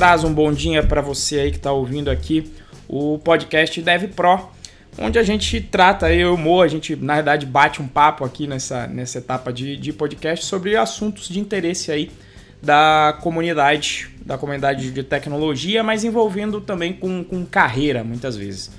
traz um bom dia para você aí que está ouvindo aqui o podcast Dev Pro, onde a gente trata, eu e Mo, a gente na verdade bate um papo aqui nessa, nessa etapa de, de podcast sobre assuntos de interesse aí da comunidade, da comunidade de tecnologia, mas envolvendo também com, com carreira muitas vezes.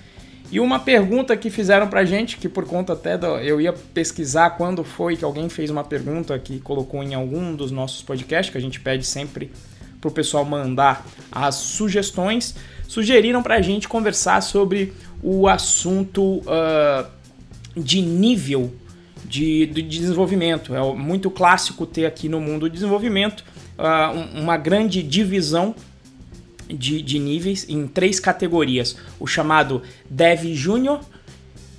E uma pergunta que fizeram pra gente, que por conta até do, eu ia pesquisar quando foi que alguém fez uma pergunta que colocou em algum dos nossos podcasts, que a gente pede sempre pro pessoal mandar as sugestões, sugeriram pra gente conversar sobre o assunto uh, de nível de, de, desenvolvimento. É muito clássico ter aqui no mundo do desenvolvimento uh, uma grande divisão de, de níveis em três categorias: o chamado Dev Júnior,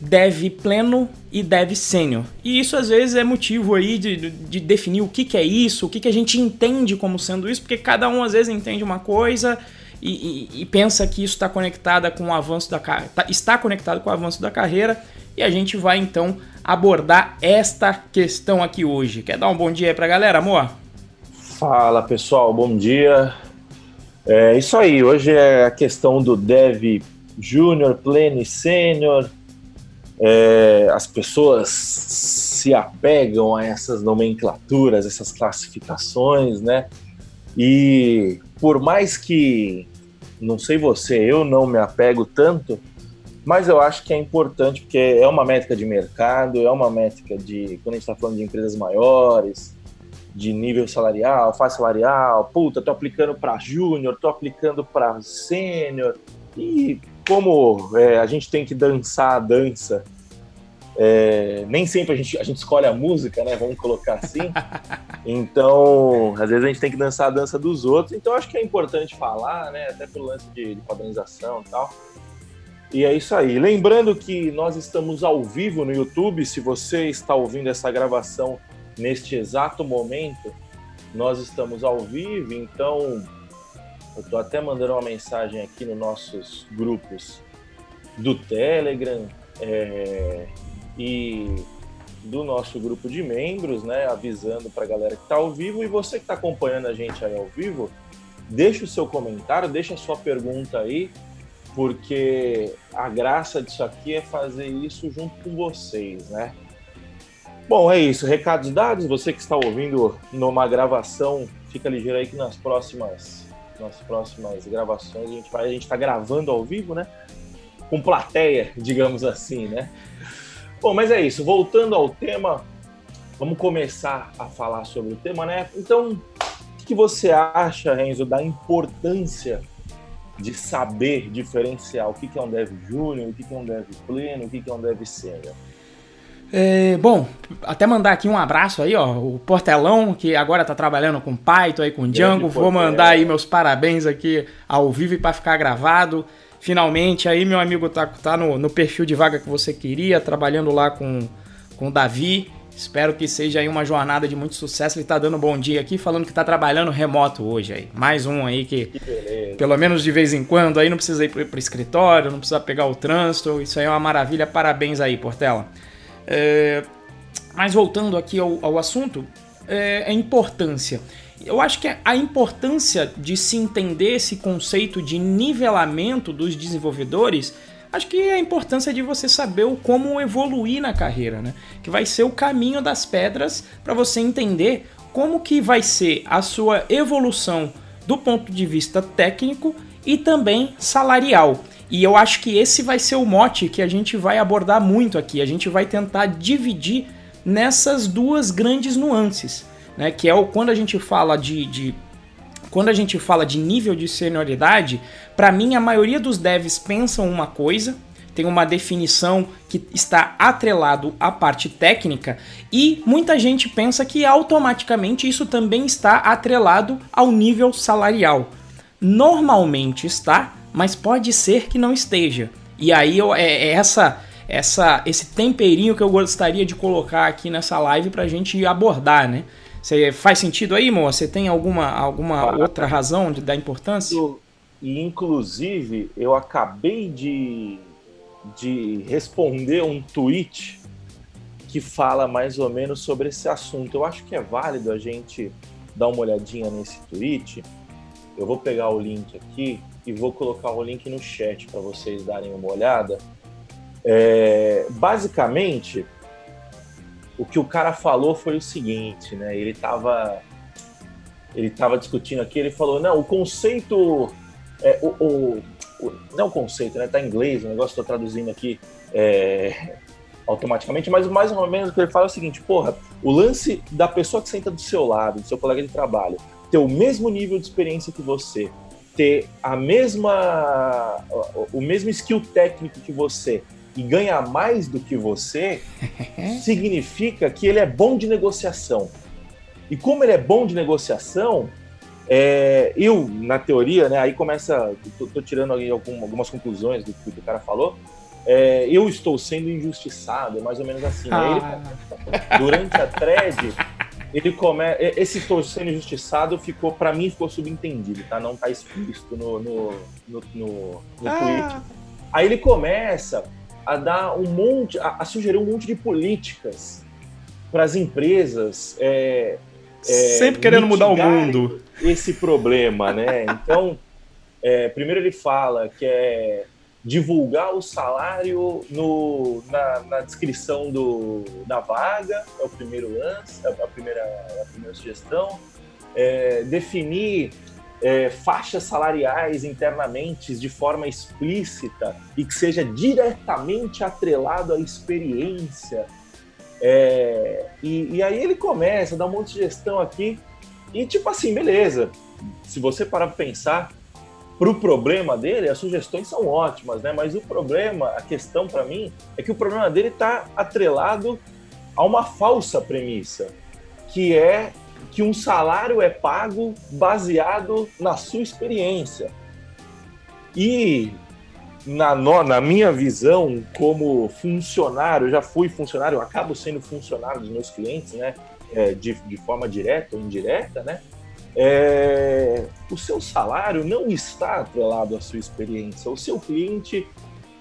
Dev Pleno e Dev Sênior. E isso às vezes é motivo aí de, de definir o que, que é isso, o que, que a gente entende como sendo isso, porque cada um às vezes entende uma coisa e, e, e pensa que isso está conectada com o avanço da tá, está conectado com o avanço da carreira. E a gente vai então abordar esta questão aqui hoje. Quer dar um bom dia aí pra galera, amor? Fala pessoal, bom dia. É isso aí, hoje é a questão do Dev Júnior, Pleno e Sênior. É, as pessoas se apegam a essas nomenclaturas, essas classificações, né? E por mais que, não sei você, eu não me apego tanto, mas eu acho que é importante porque é uma métrica de mercado, é uma métrica de, quando a gente está falando de empresas maiores, de nível salarial, faixa salarial, puta, tô aplicando para júnior, tô aplicando para sênior. E como é, a gente tem que dançar a dança, é, nem sempre a gente, a gente escolhe a música, né? Vamos colocar assim. Então, às vezes a gente tem que dançar a dança dos outros. Então, acho que é importante falar, né? Até pelo lance de, de padronização e tal. E é isso aí. Lembrando que nós estamos ao vivo no YouTube. Se você está ouvindo essa gravação neste exato momento, nós estamos ao vivo, então eu estou até mandando uma mensagem aqui nos nossos grupos do Telegram é, e do nosso grupo de membros, né, avisando para a galera que está ao vivo e você que está acompanhando a gente aí ao vivo, deixa o seu comentário, deixa a sua pergunta aí, porque a graça disso aqui é fazer isso junto com vocês, né? Bom, é isso. Recados dados. Você que está ouvindo numa gravação, fica ligeiro aí que nas próximas, nas próximas gravações a gente vai, a gente está gravando ao vivo, né? Com plateia, digamos assim, né? Bom, mas é isso. Voltando ao tema, vamos começar a falar sobre o tema, né? Então, o que você acha, Renzo, da importância de saber diferenciar o que é um dev júnior, o que é um dev pleno, o que é um dev sênior? É, bom, até mandar aqui um abraço aí, ó, o Portelão, que agora tá trabalhando com Python aí, com Django, vou mandar aí meus parabéns aqui ao vivo e para ficar gravado. Finalmente aí, meu amigo tá, tá no, no perfil de vaga que você queria, trabalhando lá com, com o Davi. Espero que seja aí uma jornada de muito sucesso. Ele tá dando um bom dia aqui, falando que tá trabalhando remoto hoje aí. Mais um aí que, que pelo menos de vez em quando, aí não precisa ir pro, pro escritório, não precisa pegar o trânsito. Isso aí é uma maravilha. Parabéns aí, Portela. É, mas voltando aqui ao, ao assunto, é, a importância. Eu acho que a importância de se entender esse conceito de nivelamento dos desenvolvedores, acho que é a importância de você saber o como evoluir na carreira, né? Que vai ser o caminho das pedras para você entender como que vai ser a sua evolução do ponto de vista técnico e também salarial. E eu acho que esse vai ser o mote que a gente vai abordar muito aqui. A gente vai tentar dividir nessas duas grandes nuances, né? Que é o quando a gente fala de, de quando a gente fala de nível de senioridade, para mim a maioria dos devs pensam uma coisa, tem uma definição que está atrelado à parte técnica e muita gente pensa que automaticamente isso também está atrelado ao nível salarial. Normalmente está, mas pode ser que não esteja. E aí eu, é, é essa, essa, esse temperinho que eu gostaria de colocar aqui nessa live para a gente abordar, né? Você faz sentido aí, Moa? Você tem alguma, alguma outra razão de, da importância? E, inclusive, eu acabei de, de responder um tweet que fala mais ou menos sobre esse assunto. Eu acho que é válido a gente dar uma olhadinha nesse tweet Eu vou pegar o link aqui e vou colocar o link no chat para vocês darem uma olhada. É, basicamente, o que o cara falou foi o seguinte, né? Ele estava ele tava discutindo aqui, ele falou, não, o conceito, é, o, o, o, não o conceito, né? Tá em inglês, o negócio estou traduzindo aqui é, automaticamente, mas mais ou menos o que ele fala é o seguinte, porra, o lance da pessoa que senta do seu lado, do seu colega de trabalho, ter o mesmo nível de experiência que você, ter a mesma o mesmo skill técnico que você e ganha mais do que você, significa que ele é bom de negociação. E como ele é bom de negociação, é, eu, na teoria, né, aí começa, tô, tô tirando algumas conclusões do que o cara falou, é, eu estou sendo injustiçado, é mais ou menos assim. Né? Ah. Ele, durante a thread, ele come... esse sendo injustiçado ficou, para mim, ficou subentendido, tá? Não tá explícito no, no, no, no, no ah. tweet. Aí ele começa a dar um monte, a, a sugerir um monte de políticas para as empresas. É, é, Sempre querendo mudar o mundo. Esse problema, né? Então, é, primeiro ele fala que é divulgar o salário no, na, na, descrição do, da vaga, é o primeiro lance, é a primeira, a primeira sugestão. É, definir é, faixas salariais internamente de forma explícita e que seja diretamente atrelado à experiência. É, e, e, aí ele começa dar um monte de gestão aqui e tipo assim, beleza. Se você parar para pensar, para o problema dele, as sugestões são ótimas, né? Mas o problema, a questão para mim, é que o problema dele está atrelado a uma falsa premissa, que é que um salário é pago baseado na sua experiência. E na, na minha visão, como funcionário, já fui funcionário, acabo sendo funcionário dos meus clientes, né? É, de, de forma direta ou indireta, né? É, o seu salário não está atrelado à sua experiência. O seu cliente,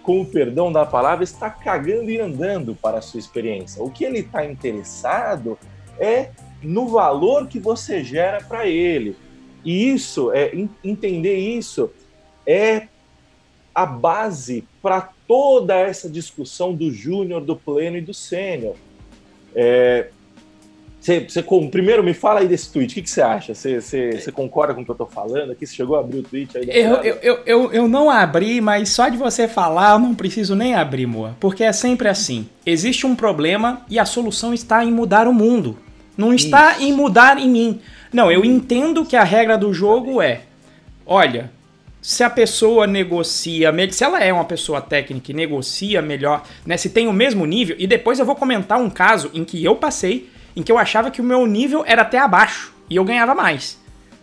com o perdão da palavra, está cagando e andando para a sua experiência. O que ele está interessado é no valor que você gera para ele. E isso, é entender isso é a base para toda essa discussão do júnior, do pleno e do sênior. É, você, você, primeiro me fala aí desse tweet, o que, você acha? Você, você, você, concorda com o que eu tô falando aqui? Você chegou a abrir o tweet aí? Eu, eu, eu, eu, eu não abri, mas só de você falar eu não preciso nem abrir, Moa. Porque é sempre assim. Existe um problema e a solução está em mudar o mundo. Não está Isso. em mudar em mim. Não, eu entendo que a regra do jogo é: olha, se a pessoa negocia, se ela é uma pessoa técnica e negocia melhor, né, se tem o mesmo nível, e depois eu vou comentar um caso em que eu passei, em que eu achava que o meu nível era até abaixo e eu ganhava mais.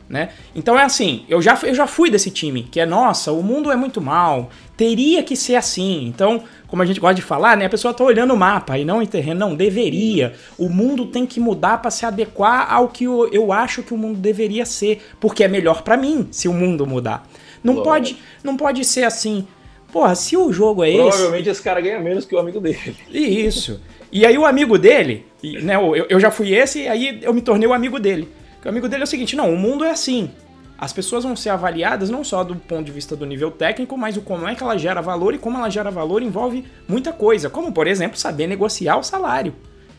Né? Então é assim, eu já, eu já fui desse time, que é, nossa, o mundo é muito mal, teria que ser assim. Então, como a gente gosta de falar, né? A pessoa tá olhando o mapa e não em terreno. Não, deveria. O mundo tem que mudar para se adequar ao que eu, eu, acho que o mundo deveria ser, porque é melhor para mim se o mundo mudar. Não pode, não pode ser assim. Porra, se o jogo é Provavelmente esse. Provavelmente esse cara ganha menos que o amigo dele. Isso. E aí o amigo dele, né? Eu, eu já fui esse, e aí eu me tornei o amigo dele. O amigo dele é o seguinte: não, o mundo é assim. As pessoas vão ser avaliadas não só do ponto de vista do nível técnico, mas o como é que ela gera valor e como ela gera valor envolve muita coisa, como por exemplo saber negociar o salário,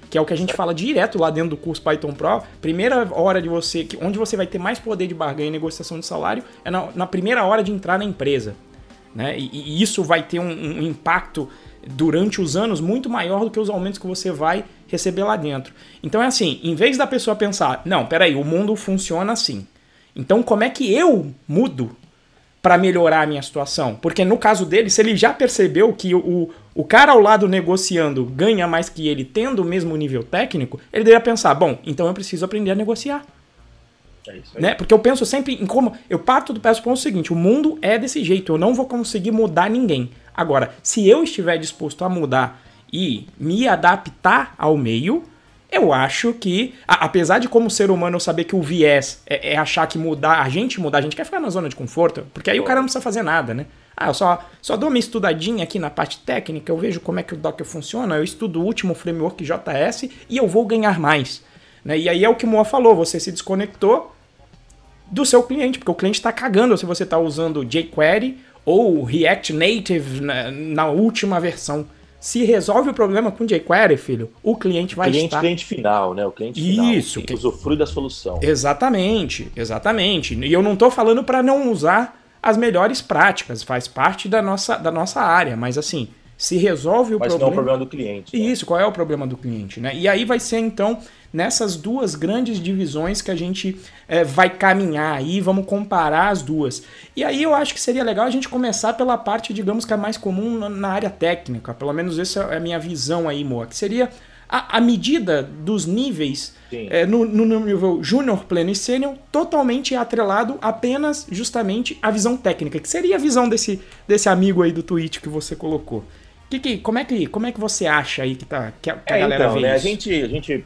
que é o que a gente fala direto lá dentro do curso Python Pro. Primeira hora de você, onde você vai ter mais poder de barganha e negociação de salário é na, na primeira hora de entrar na empresa, né? E, e isso vai ter um, um impacto durante os anos muito maior do que os aumentos que você vai receber lá dentro. Então é assim, em vez da pessoa pensar, não, peraí, o mundo funciona assim. Então, como é que eu mudo para melhorar a minha situação? Porque no caso dele, se ele já percebeu que o, o cara ao lado negociando ganha mais que ele, tendo o mesmo nível técnico, ele deveria pensar: bom, então eu preciso aprender a negociar. É isso aí. Né? Porque eu penso sempre em como. Eu parto do ponto seguinte: o mundo é desse jeito, eu não vou conseguir mudar ninguém. Agora, se eu estiver disposto a mudar e me adaptar ao meio, eu acho que, a, apesar de como ser humano eu saber que o viés é, é, achar que mudar, a gente mudar, a gente quer ficar na zona de conforto, porque aí o cara não precisa fazer nada, né? Ah, eu só, só dou uma estudadinha aqui na parte técnica, eu vejo como é que o Docker funciona, eu estudo o último framework JS e eu vou ganhar mais. Né? E aí é o que o Moa falou, você se desconectou do seu cliente, porque o cliente está cagando se você está usando jQuery ou React Native na, na, última versão. Se resolve o problema com jQuery, filho, o cliente vai cliente, estar... Cliente final, né? O cliente Isso, final, que usufrui da solução. Exatamente, exatamente. E eu não estou falando para não usar as melhores práticas, faz parte da nossa, da nossa área, mas assim, se resolve o mas problema. Mas não é o problema do cliente. Né? Isso, qual é o problema do cliente, né? E aí vai ser então nessas duas grandes divisões que a gente é, vai caminhar aí, vamos comparar as duas. E aí eu acho que seria legal a gente começar pela parte, digamos, que é mais comum na área técnica, pelo menos essa é a minha visão aí, Moa, que seria a, a medida dos níveis é, no, no, nível júnior, pleno e sênior, totalmente atrelado apenas justamente à visão técnica, que seria a visão desse, desse amigo aí do tweet que você colocou. Que, que, como, é que, como é que você acha aí que, tá, que a, que a é, galera então, vê né, isso? A gente, a gente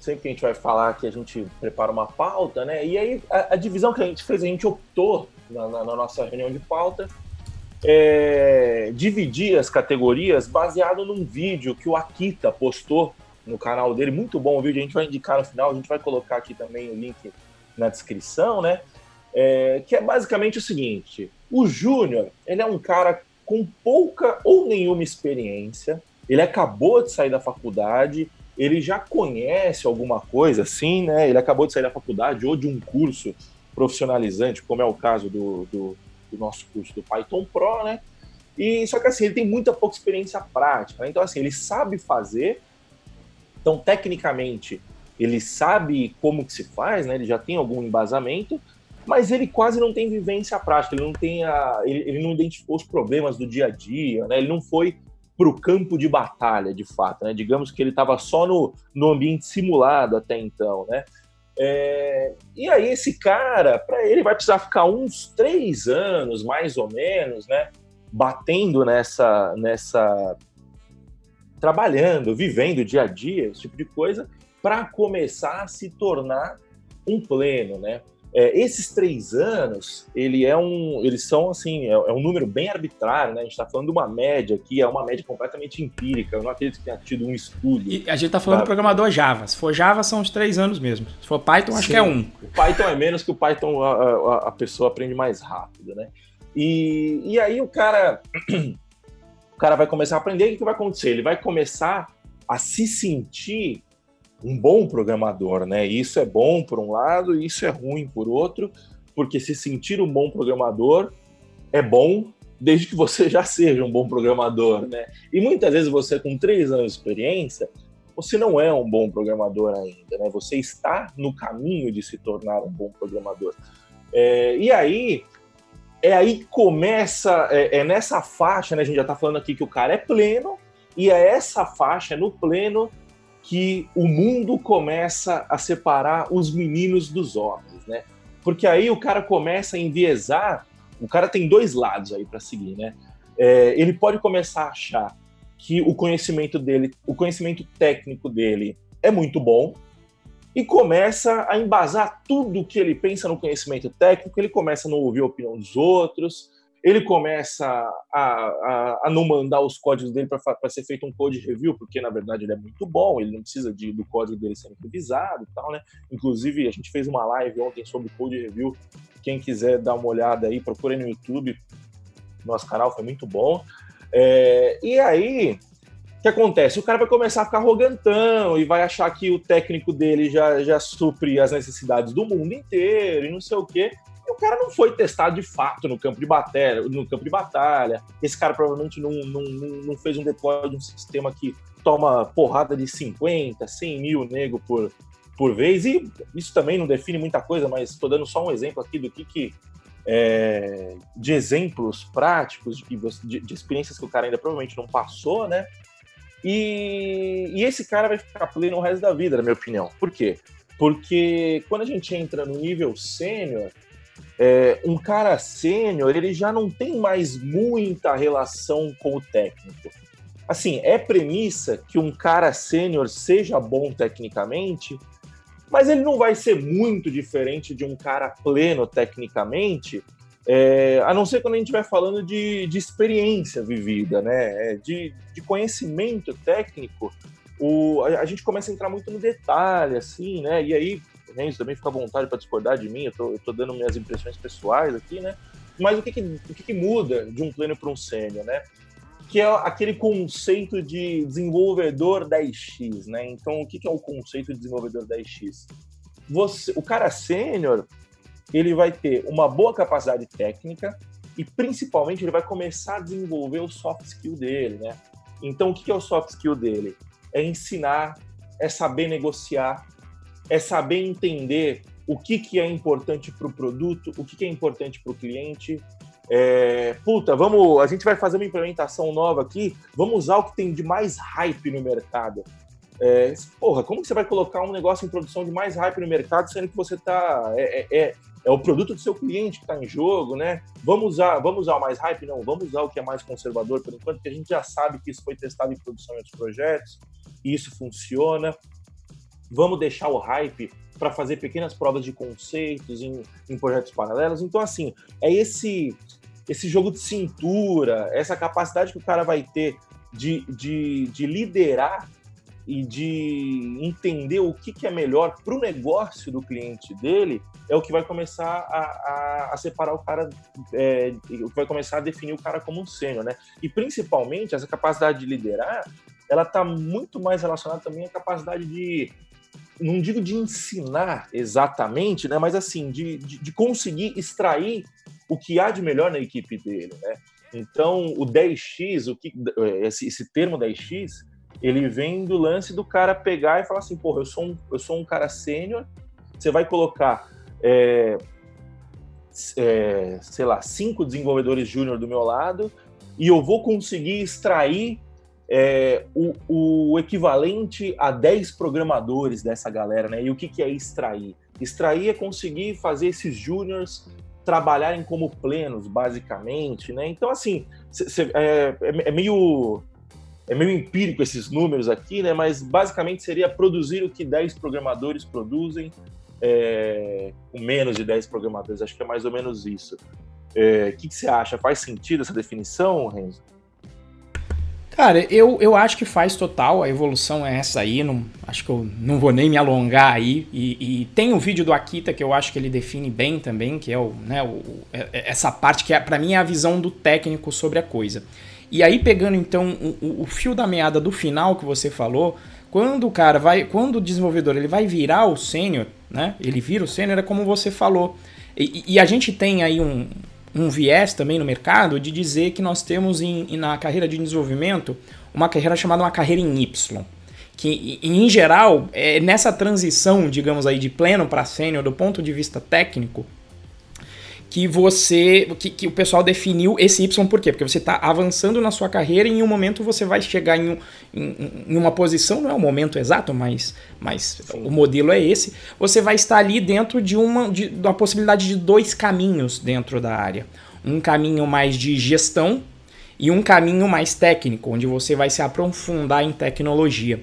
sempre que a gente vai falar que a gente prepara uma pauta, né? E aí a, a divisão que a gente fez, a gente optou na, na, na nossa reunião de pauta é, dividir as categorias baseado num vídeo que o Akita postou no canal dele, muito bom o vídeo, a gente vai indicar no final, a gente vai colocar aqui também o link na descrição, né? É, que é basicamente o seguinte: o Júnior, ele é um cara com pouca ou nenhuma experiência, ele acabou de sair da faculdade, ele já conhece alguma coisa assim, né? Ele acabou de sair da faculdade ou de um curso profissionalizante, como é o caso do, do, do nosso curso do Python Pro, né? E só que assim, ele tem muita pouca experiência prática. Né? Então, assim, ele sabe fazer. Então, tecnicamente, ele sabe como que se faz, né? Ele já tem algum embasamento, mas ele quase não tem vivência prática. Ele não tem a, ele, ele não identificou os problemas do dia a dia, né? Ele não foi para o campo de batalha, de fato. Né? Digamos que ele estava só no, no ambiente simulado até então, né? É, e aí esse cara, para ele vai precisar ficar uns três anos, mais ou menos, né? Batendo nessa, nessa, trabalhando, vivendo dia a dia, esse tipo de coisa, para começar a se tornar um pleno, né? É, esses três anos, ele é um, eles são assim, é, é um número bem arbitrário, né? A gente está falando de uma média aqui, é uma média completamente empírica. Eu não acredito que tenha tido um estudo. E a gente está falando do programador Java. Se for Java, são os três anos mesmo. Se for Python, acho Sim. que é um. O Python é menos que o Python a, a, a pessoa aprende mais rápido, né? E, e aí o cara, o cara vai começar a aprender. O que vai acontecer? Ele vai começar a se sentir um bom programador, né? Isso é bom por um lado, e isso é ruim por outro, porque se sentir um bom programador é bom desde que você já seja um bom programador, né? E muitas vezes você com três anos de experiência, você não é um bom programador ainda, né? Você está no caminho de se tornar um bom programador. É, e aí é aí que começa, é, é, nessa faixa, né? A gente já está falando aqui que o cara é pleno, e é essa faixa, é no pleno, que o mundo começa a separar os meninos dos homens, né? Porque aí o cara começa a enviesar, o cara tem dois lados aí para seguir, né? É, ele pode começar a achar que o conhecimento dele, o conhecimento técnico dele é muito bom e começa a embasar tudo que ele pensa no conhecimento técnico, ele começa a não ouvir a opinião dos outros, ele começa a, a, a, não mandar os códigos dele para ser feito um code review, porque na verdade ele é muito bom, ele não precisa de, do código dele sendo revisado e tal, né? Inclusive, a gente fez uma live ontem sobre code review. Quem quiser dar uma olhada aí, procure no YouTube. Nosso canal foi muito bom. É, e aí, o que acontece? O cara vai começar a ficar arrogantão e vai achar que o técnico dele já, já supre as necessidades do mundo inteiro e não sei o quê o cara não foi testado de fato no campo de batalha. No campo de batalha. Esse cara provavelmente não, não, não fez um deploy de um sistema que toma porrada de 50, 100 mil nego por, por vez. E isso também não define muita coisa, mas estou dando só um exemplo aqui do que, que é, de exemplos práticos, de, de, de, experiências que o cara ainda provavelmente não passou, né? E, e esse cara vai ficar pleno o resto da vida, na minha opinião. Por quê? Porque quando a gente entra no nível sênior, é, um cara sênior, ele já não tem mais muita relação com o técnico. Assim, é premissa que um cara sênior seja bom tecnicamente, mas ele não vai ser muito diferente de um cara pleno tecnicamente, é, a não ser quando a gente estiver falando de, de experiência vivida, né? É, de, de conhecimento técnico. O, a, a, gente começa a entrar muito no detalhe, assim, né? E aí Renzo também fica à vontade para discordar de mim, eu tô, eu tô, dando minhas impressões pessoais aqui, né? Mas o que, que o que, que muda de um pleno para um sênior, né? Que é aquele conceito de desenvolvedor 10x, né? Então, o que, que é o conceito de desenvolvedor 10x? Você, o cara sênior, ele vai ter uma boa capacidade técnica e, principalmente, ele vai começar a desenvolver o soft skill dele, né? Então, o que é o soft skill dele? É ensinar, é saber negociar, é saber entender o que, que é importante para o produto, o que, que é importante para o cliente. É, puta, vamos, a gente vai fazer uma implementação nova aqui, vamos usar o que tem de mais hype no mercado. É, porra, como você vai colocar um negócio em produção de mais hype no mercado, sendo que você está é, é, é, é, o produto do seu cliente que está em jogo, né? Vamos usar, vamos usar o mais hype? Não, vamos usar o que é mais conservador, por enquanto, que a gente já sabe que isso foi testado em produção em outros projetos, e isso funciona. Vamos deixar o hype para fazer pequenas provas de conceitos em, em projetos paralelos. Então, assim, é esse esse jogo de cintura, essa capacidade que o cara vai ter de, de, de liderar e de entender o que, que é melhor para o negócio do cliente dele, é o que vai começar a, a, a separar o cara, é, o que vai começar a definir o cara como um sênior, né? E principalmente essa capacidade de liderar, ela está muito mais relacionada também à capacidade de, não digo de ensinar exatamente, né? Mas assim, de, de, de conseguir extrair o que há de melhor na equipe dele, né? Então, o 10x, o que, esse, esse termo 10x, ele vem do lance do cara pegar e falar assim, porra, eu sou um, eu sou um cara sênior, você vai colocar, é, é, sei lá, cinco desenvolvedores júnior do meu lado e eu vou conseguir extrair é, o, o, equivalente a 10 programadores dessa galera, né? E o que, que é extrair? Extrair é conseguir fazer esses júniors trabalharem como plenos, basicamente, né? Então, assim, cê, cê, é, é, é meio é meio empírico esses números aqui, né? Mas basicamente seria produzir o que 10 programadores produzem, é, com menos de 10 programadores. Acho que é mais ou menos isso. O é, que, que, você acha? Faz sentido essa definição, Renzo? Cara, eu, eu acho que faz total, a evolução é essa aí, não, acho que eu não vou nem me alongar aí. E, e tem um vídeo do Akita que eu acho que ele define bem também, que é o, né, o, é, é, essa parte que é, para mim é a visão do técnico sobre a coisa. E aí, pegando então o, o, fio da meada do final que você falou, quando o cara vai, quando o desenvolvedor ele vai virar o sênior, né? Ele vira o sênior, é como você falou. E, e, a gente tem aí um, um viés também no mercado de dizer que nós temos em, na carreira de desenvolvimento uma carreira chamada uma carreira em Y. Que em geral, é nessa transição, digamos aí, de pleno para sênior do ponto de vista técnico, que você. Que, que, o pessoal definiu esse Y por quê? Porque você está avançando na sua carreira e em um momento você vai chegar em, um, em, em uma posição, não é o momento exato, mas, mas o modelo é esse. Você vai estar ali dentro de uma, de, de uma possibilidade de dois caminhos dentro da área. Um caminho mais de gestão e um caminho mais técnico, onde você vai se aprofundar em tecnologia.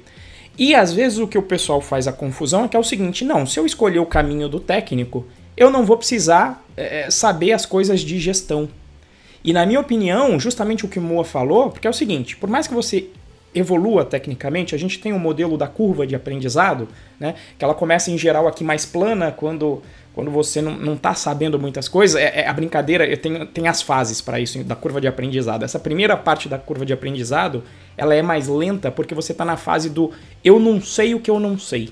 E às vezes o que o pessoal faz a confusão é que é o seguinte: não, se eu escolher o caminho do técnico, eu não vou precisar é, é, saber as coisas de gestão. E na minha opinião, justamente o que Moa falou, porque é o seguinte, por mais que você evolua tecnicamente, a gente tem o um modelo da curva de aprendizado, né, que ela começa em geral aqui mais plana quando, quando você não está sabendo muitas coisas. É, é, a brincadeira, eu tenho, tem as fases para isso da curva de aprendizado. Essa primeira parte da curva de aprendizado, ela é mais lenta porque você está na fase do eu não sei o que eu não sei.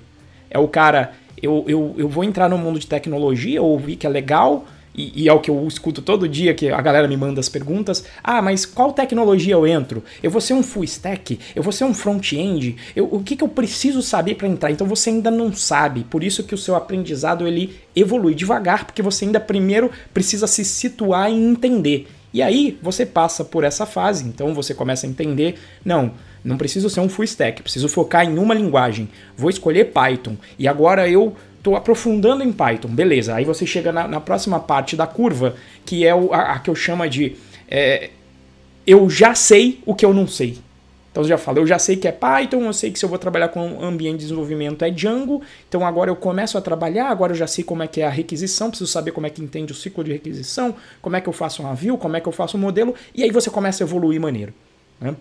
É o cara, eu, eu, eu vou entrar no mundo de tecnologia, ouvi que é legal, e, e, é o que eu escuto todo dia, que a galera me manda as perguntas. Ah, mas qual tecnologia eu entro? Eu vou ser um full stack? Eu vou ser um front-end? O que, que eu preciso saber para entrar? Então você ainda não sabe. Por isso que o seu aprendizado ele evolui devagar, porque você ainda primeiro precisa se situar e entender. E aí você passa por essa fase, então você começa a entender, não, não preciso ser um full stack, preciso focar em uma linguagem. Vou escolher Python. E agora eu estou aprofundando em Python, beleza. Aí você chega na, na próxima parte da curva, que é o, a, a, que eu chamo de é, eu já sei o que eu não sei. Então eu já falei, eu já sei que é Python, eu sei que se eu vou trabalhar com ambiente de desenvolvimento é Django, então agora eu começo a trabalhar, agora eu já sei como é que é a requisição, preciso saber como é que entende o ciclo de requisição, como é que eu faço uma view, como é que eu faço um modelo, e aí você começa a evoluir maneiro. Né?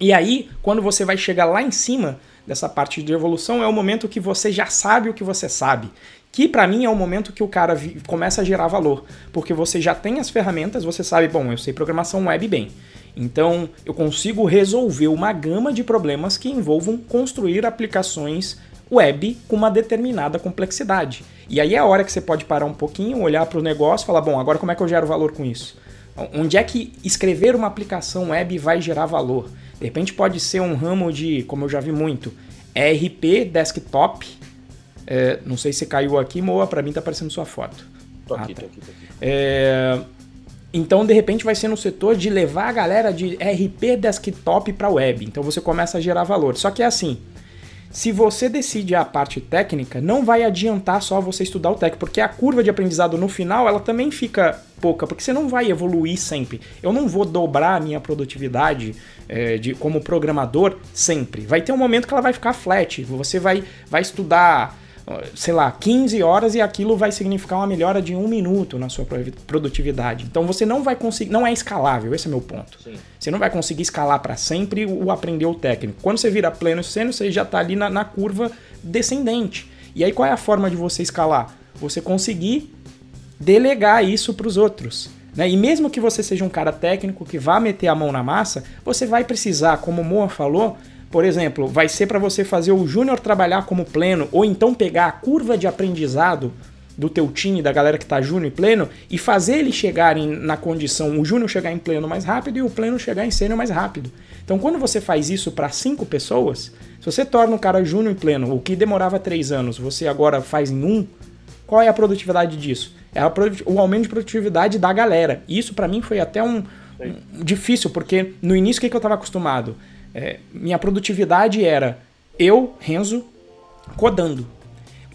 E aí, quando você vai chegar lá em cima, dessa parte de evolução é o momento que você já sabe o que você sabe. que para mim é o momento que o cara começa a gerar valor, porque você já tem as ferramentas, você sabe, bom, eu sei programação web bem. Então, eu consigo resolver uma gama de problemas que envolvam construir aplicações web com uma determinada complexidade. E aí é a hora que você pode parar um pouquinho, olhar para o negócio e falar: bom, agora como é que eu gero valor com isso? Onde é que escrever uma aplicação web vai gerar valor? De repente pode ser um ramo de, como eu já vi muito, ERP desktop, é, não sei se caiu aqui, Moa, para mim tá aparecendo sua foto. Tô aqui, ah, tá. tô aqui, tô aqui. É, então, de repente, vai ser no setor de levar a galera de RP desktop para web. Então, você começa a gerar valor. Só que é assim, se você decide a parte técnica, não vai adiantar só você estudar o técnico, porque a curva de aprendizado no final, ela também fica pouca, porque você não vai evoluir sempre. Eu não vou dobrar a minha produtividade é, de, como programador sempre. Vai ter um momento que ela vai ficar flat. Você vai, vai estudar sei lá, 15 horas e aquilo vai significar uma melhora de um minuto na sua produtividade. Então você não vai conseguir, não é escalável, esse é meu ponto. Sim. Você não vai conseguir escalar para sempre o aprender o técnico. Quando você vira pleno sênior, você já está ali na, na curva descendente. E aí qual é a forma de você escalar? Você conseguir delegar isso para os outros. Né? E mesmo que você seja um cara técnico que vá meter a mão na massa, você vai precisar, como o Moa falou, por exemplo, vai ser para você fazer o júnior trabalhar como pleno, ou então pegar a curva de aprendizado do teu time, da galera que tá júnior e pleno, e fazer eles chegarem na condição, o júnior chegar em pleno mais rápido e o pleno chegar em sênior mais rápido. Então, quando você faz isso para cinco pessoas, se você torna o cara júnior e pleno, o que demorava três anos, você agora faz em um, qual é a produtividade disso? É a, o aumento de produtividade da galera. Isso para mim foi até um, um, difícil, porque no início o que, que eu estava acostumado? É, minha produtividade era eu, Renzo, codando.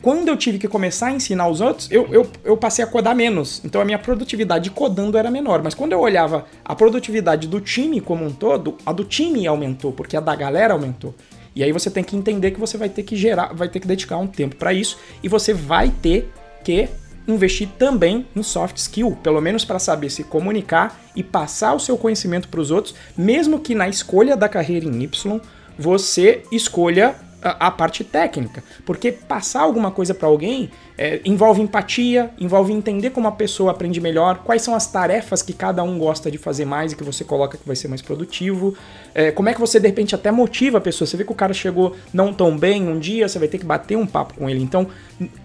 Quando eu tive que começar a ensinar os outros, eu, eu, eu passei a codar menos. Então a minha produtividade codando era menor. Mas quando eu olhava a produtividade do time como um todo, a do time aumentou, porque a da galera aumentou. E aí você tem que entender que você vai ter que gerar, vai ter que dedicar um tempo para isso e você vai ter que investir também em soft skill, pelo menos para saber se comunicar e passar o seu conhecimento para os outros, mesmo que na escolha da carreira em Y você escolha a, a parte técnica, porque passar alguma coisa para alguém é, envolve empatia, envolve entender como a pessoa aprende melhor, quais são as tarefas que cada um gosta de fazer mais e que você coloca que vai ser mais produtivo, é, como é que você de repente até motiva a pessoa. Você vê que o cara chegou não tão bem um dia, você vai ter que bater um papo com ele. Então,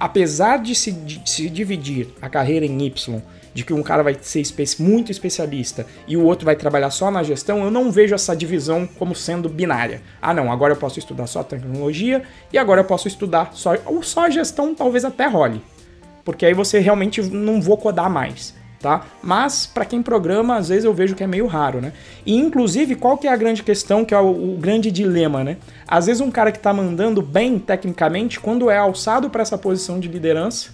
apesar de se, de se dividir a carreira em Y de que um cara vai ser muito especialista e o outro vai trabalhar só na gestão, eu não vejo essa divisão como sendo binária. Ah, não, agora eu posso estudar só tecnologia e agora eu posso estudar só ou só gestão, talvez até Porque aí você realmente não vou codar mais. Tá? Mas para quem programa, às vezes eu vejo que é meio raro, né? E inclusive, qual que é a grande questão, que é o, o grande dilema, né? Às vezes um cara que está mandando bem tecnicamente, quando é alçado para essa posição de liderança,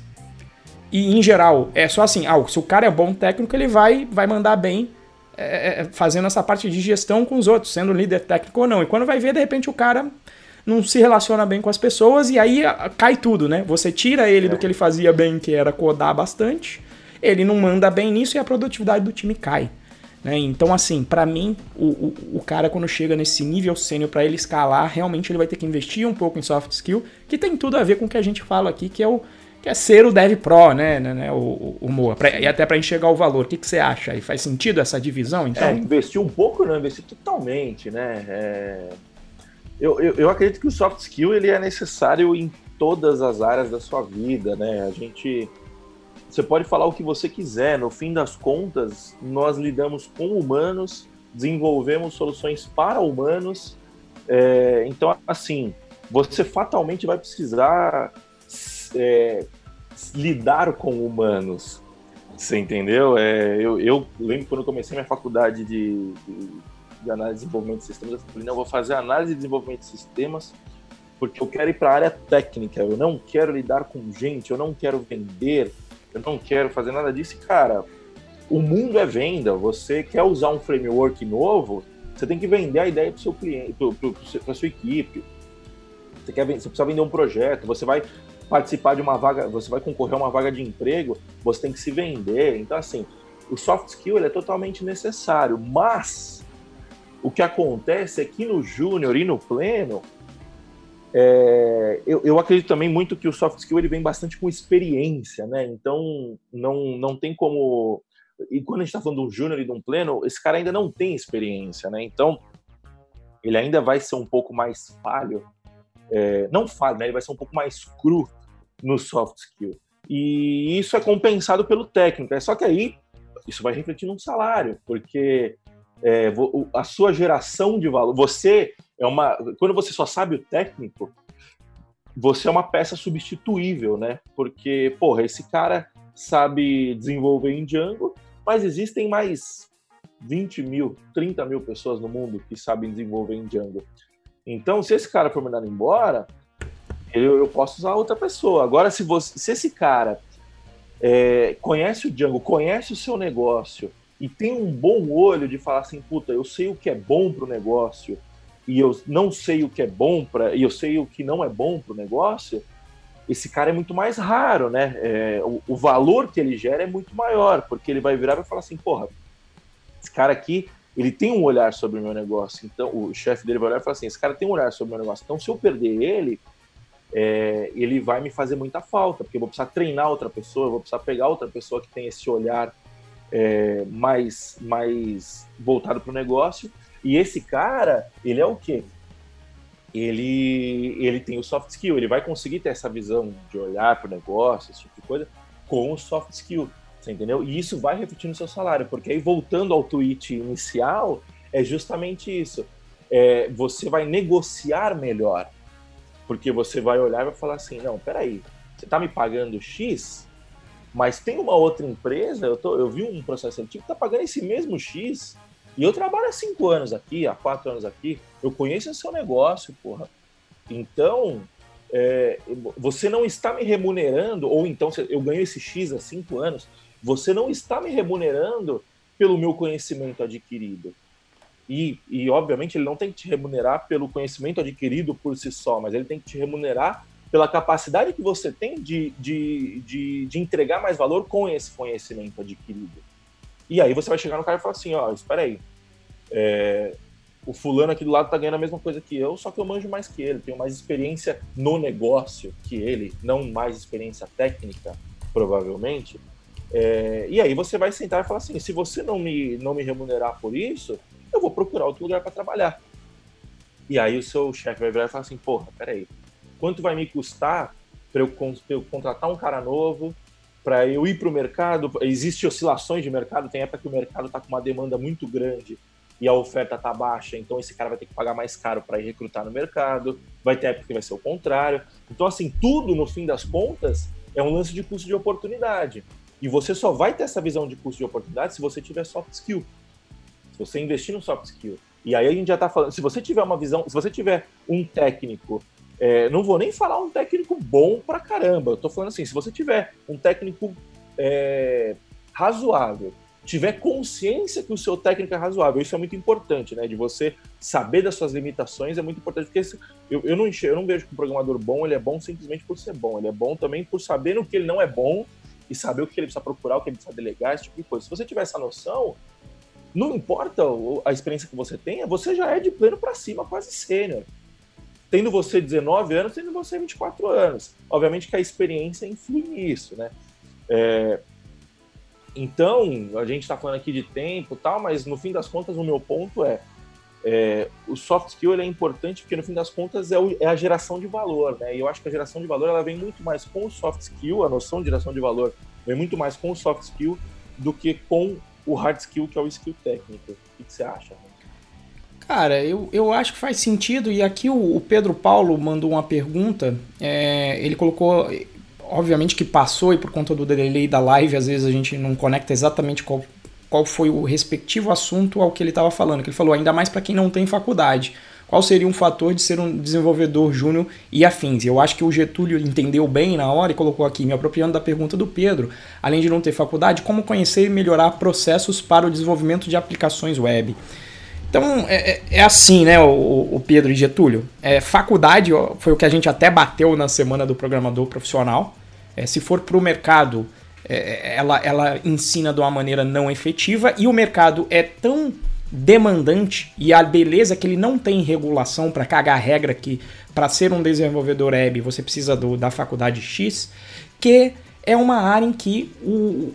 e em geral, é só assim, ah, se o cara é bom técnico, ele vai, vai mandar bem é, é, é, fazendo essa parte de gestão com os outros, sendo líder técnico ou não. E quando vai ver, de repente o cara não se relaciona bem com as pessoas e aí cai tudo, né? Você tira ele é. do que ele fazia bem, que era codar bastante, ele não manda bem nisso e a produtividade do time cai. Né? Então, assim, para mim, o, o, o, cara quando chega nesse nível sênior para ele escalar, realmente ele vai ter que investir um pouco em soft skill, que tem tudo a ver com o que a gente fala aqui, que é o que é ser o Dev Pro, né, né, né o, o Moa, pra, e até para enxergar o valor. O que, que você acha? E faz sentido essa divisão, então? É, investir um pouco, não, investir totalmente, né? É... Eu, eu, eu, acredito que o soft skill ele é necessário em todas as áreas da sua vida, né? A gente... Você pode falar o que você quiser, no fim das contas, nós lidamos com humanos, desenvolvemos soluções para humanos, é, então, assim, você fatalmente vai precisar é, lidar com humanos. Você entendeu? É, eu, eu, lembro quando eu comecei minha faculdade de, de, de análise e desenvolvimento de sistemas, eu falei, não, eu vou fazer análise e desenvolvimento de sistemas porque eu quero ir para a área técnica, eu não quero lidar com gente, eu não quero vender, eu não quero fazer nada disso. E, cara, o mundo é venda. Você quer usar um framework novo, você tem que vender a ideia para seu cliente, para sua equipe. Você, quer, você precisa vender um projeto, você vai participar de uma vaga, você vai concorrer a uma vaga de emprego, você tem que se vender. Então, assim, o soft skill ele é totalmente necessário, mas o que acontece é que no júnior e no pleno, é, eu, eu, acredito também muito que o soft skill ele vem bastante com experiência, né? Então não, não tem como. E quando a gente está falando de um júnior e de um pleno, esse cara ainda não tem experiência, né? Então ele ainda vai ser um pouco mais falho, é, não falho, né? Ele vai ser um pouco mais cru no soft skill. E isso é compensado pelo técnico. É só que aí isso vai refletir num salário, porque é, a sua geração de valor, você é uma. Quando você só sabe o técnico, você é uma peça substituível, né? Porque, porra, esse cara sabe desenvolver em Django, mas existem mais 20 mil, 30 mil pessoas no mundo que sabem desenvolver em Django. Então, se esse cara for mandado embora, eu, eu posso usar outra pessoa. Agora, se, você, se esse cara é, conhece o Django, conhece o seu negócio e tem um bom olho de falar assim, puta, eu sei o que é bom para o negócio e eu não sei o que é bom para e eu sei o que não é bom para o negócio, esse cara é muito mais raro, né? É, o, o, valor que ele gera é muito maior, porque ele vai virar e falar assim, porra, esse cara aqui, ele tem um olhar sobre o meu negócio. Então, o chefe dele vai olhar e falar assim, esse cara tem um olhar sobre o meu negócio. Então, se eu perder ele, é, ele vai me fazer muita falta, porque eu vou precisar treinar outra pessoa, eu vou precisar pegar outra pessoa que tem esse olhar é, mais, mais voltado para o negócio. E esse cara, ele é o quê? Ele, ele tem o soft skill, ele vai conseguir ter essa visão de olhar para o negócio, esse tipo de coisa, com o soft skill. Você entendeu? E isso vai refletir no seu salário, porque aí voltando ao tweet inicial, é justamente isso. É, você vai negociar melhor porque você vai olhar e vai falar assim, não, peraí, você está me pagando X, mas tem uma outra empresa, eu, tô, eu vi um processo seletivo que está pagando esse mesmo X, e eu trabalho há cinco anos aqui, há quatro anos aqui, eu conheço o seu negócio, porra. Então, é, você não está me remunerando, ou então eu ganho esse X há cinco anos, você não está me remunerando pelo meu conhecimento adquirido. E, e, obviamente, ele não tem que te remunerar pelo conhecimento adquirido por si só, mas ele tem que te remunerar pela capacidade que você tem de, de, de, de entregar mais valor com esse conhecimento adquirido. E aí você vai chegar no cara e falar assim, ó, espera aí, é, o fulano aqui do lado tá ganhando a mesma coisa que eu, só que eu manjo mais que ele, tenho mais experiência no negócio que ele, não mais experiência técnica, provavelmente. É, e aí você vai sentar e falar assim, se você não me, não me remunerar por isso, eu vou procurar outro lugar para trabalhar. E aí o seu chefe vai virar e falar assim, porra, peraí, quanto vai me custar para eu, eu, contratar um cara novo, para eu ir para o mercado? Existem oscilações de mercado, tem época que o mercado está com uma demanda muito grande e a oferta está baixa, então esse cara vai ter que pagar mais caro para ir recrutar no mercado, vai ter época que vai ser o contrário. Então, assim, tudo, no fim das contas, é um lance de custo de oportunidade. E você só vai ter essa visão de custo de oportunidade se você tiver soft skill você investir no soft skill. E aí a gente já está falando, se você tiver uma visão, se você tiver um técnico, é, não vou nem falar um técnico bom pra caramba, eu tô falando assim, se você tiver um técnico é, razoável, tiver consciência que o seu técnico é razoável, isso é muito importante, né? De você saber das suas limitações é muito importante, porque eu, eu, não, enxergo, eu não vejo que um programador bom, ele é bom simplesmente por ser bom, ele é bom também por saber no que ele não é bom e saber o que ele precisa procurar, o que ele precisa delegar, esse tipo de coisa. Se você tiver essa noção, não importa a experiência que você tenha, você já é de pleno para cima, quase sênior. Tendo você 19 anos, tendo você 24 anos. Obviamente que a experiência influi nisso, né? É... Então, a gente está falando aqui de tempo tal, mas no fim das contas, o meu ponto é, é o soft skill é importante porque no fim das contas é, o, é, a geração de valor, né? E eu acho que a geração de valor ela vem muito mais com o soft skill, a noção de geração de valor vem muito mais com o soft skill do que com o hard skill, que é o skill técnico. O que, que você acha? Cara, eu, eu acho que faz sentido. E aqui o, o Pedro Paulo mandou uma pergunta. É, ele colocou. Obviamente que passou e por conta do delay da live, às vezes a gente não conecta exatamente qual, qual foi o respectivo assunto ao que ele estava falando. Que ele falou, ainda mais para quem não tem faculdade qual seria um fator de ser um desenvolvedor júnior e afins. Eu acho que o Getúlio entendeu bem na hora e colocou aqui, me apropriando da pergunta do Pedro, além de não ter faculdade, como conhecer e melhorar processos para o desenvolvimento de aplicações web. Então é, é, é assim, né, o, o, Pedro e Getúlio. É, faculdade foi o que a gente até bateu na semana do programador profissional. É, se for para o mercado, é, ela, ela ensina de uma maneira não efetiva e o mercado é tão demandante e a beleza é que ele não tem regulação para cagar a regra que para ser um desenvolvedor web você precisa do, da faculdade X, que é uma área em que o,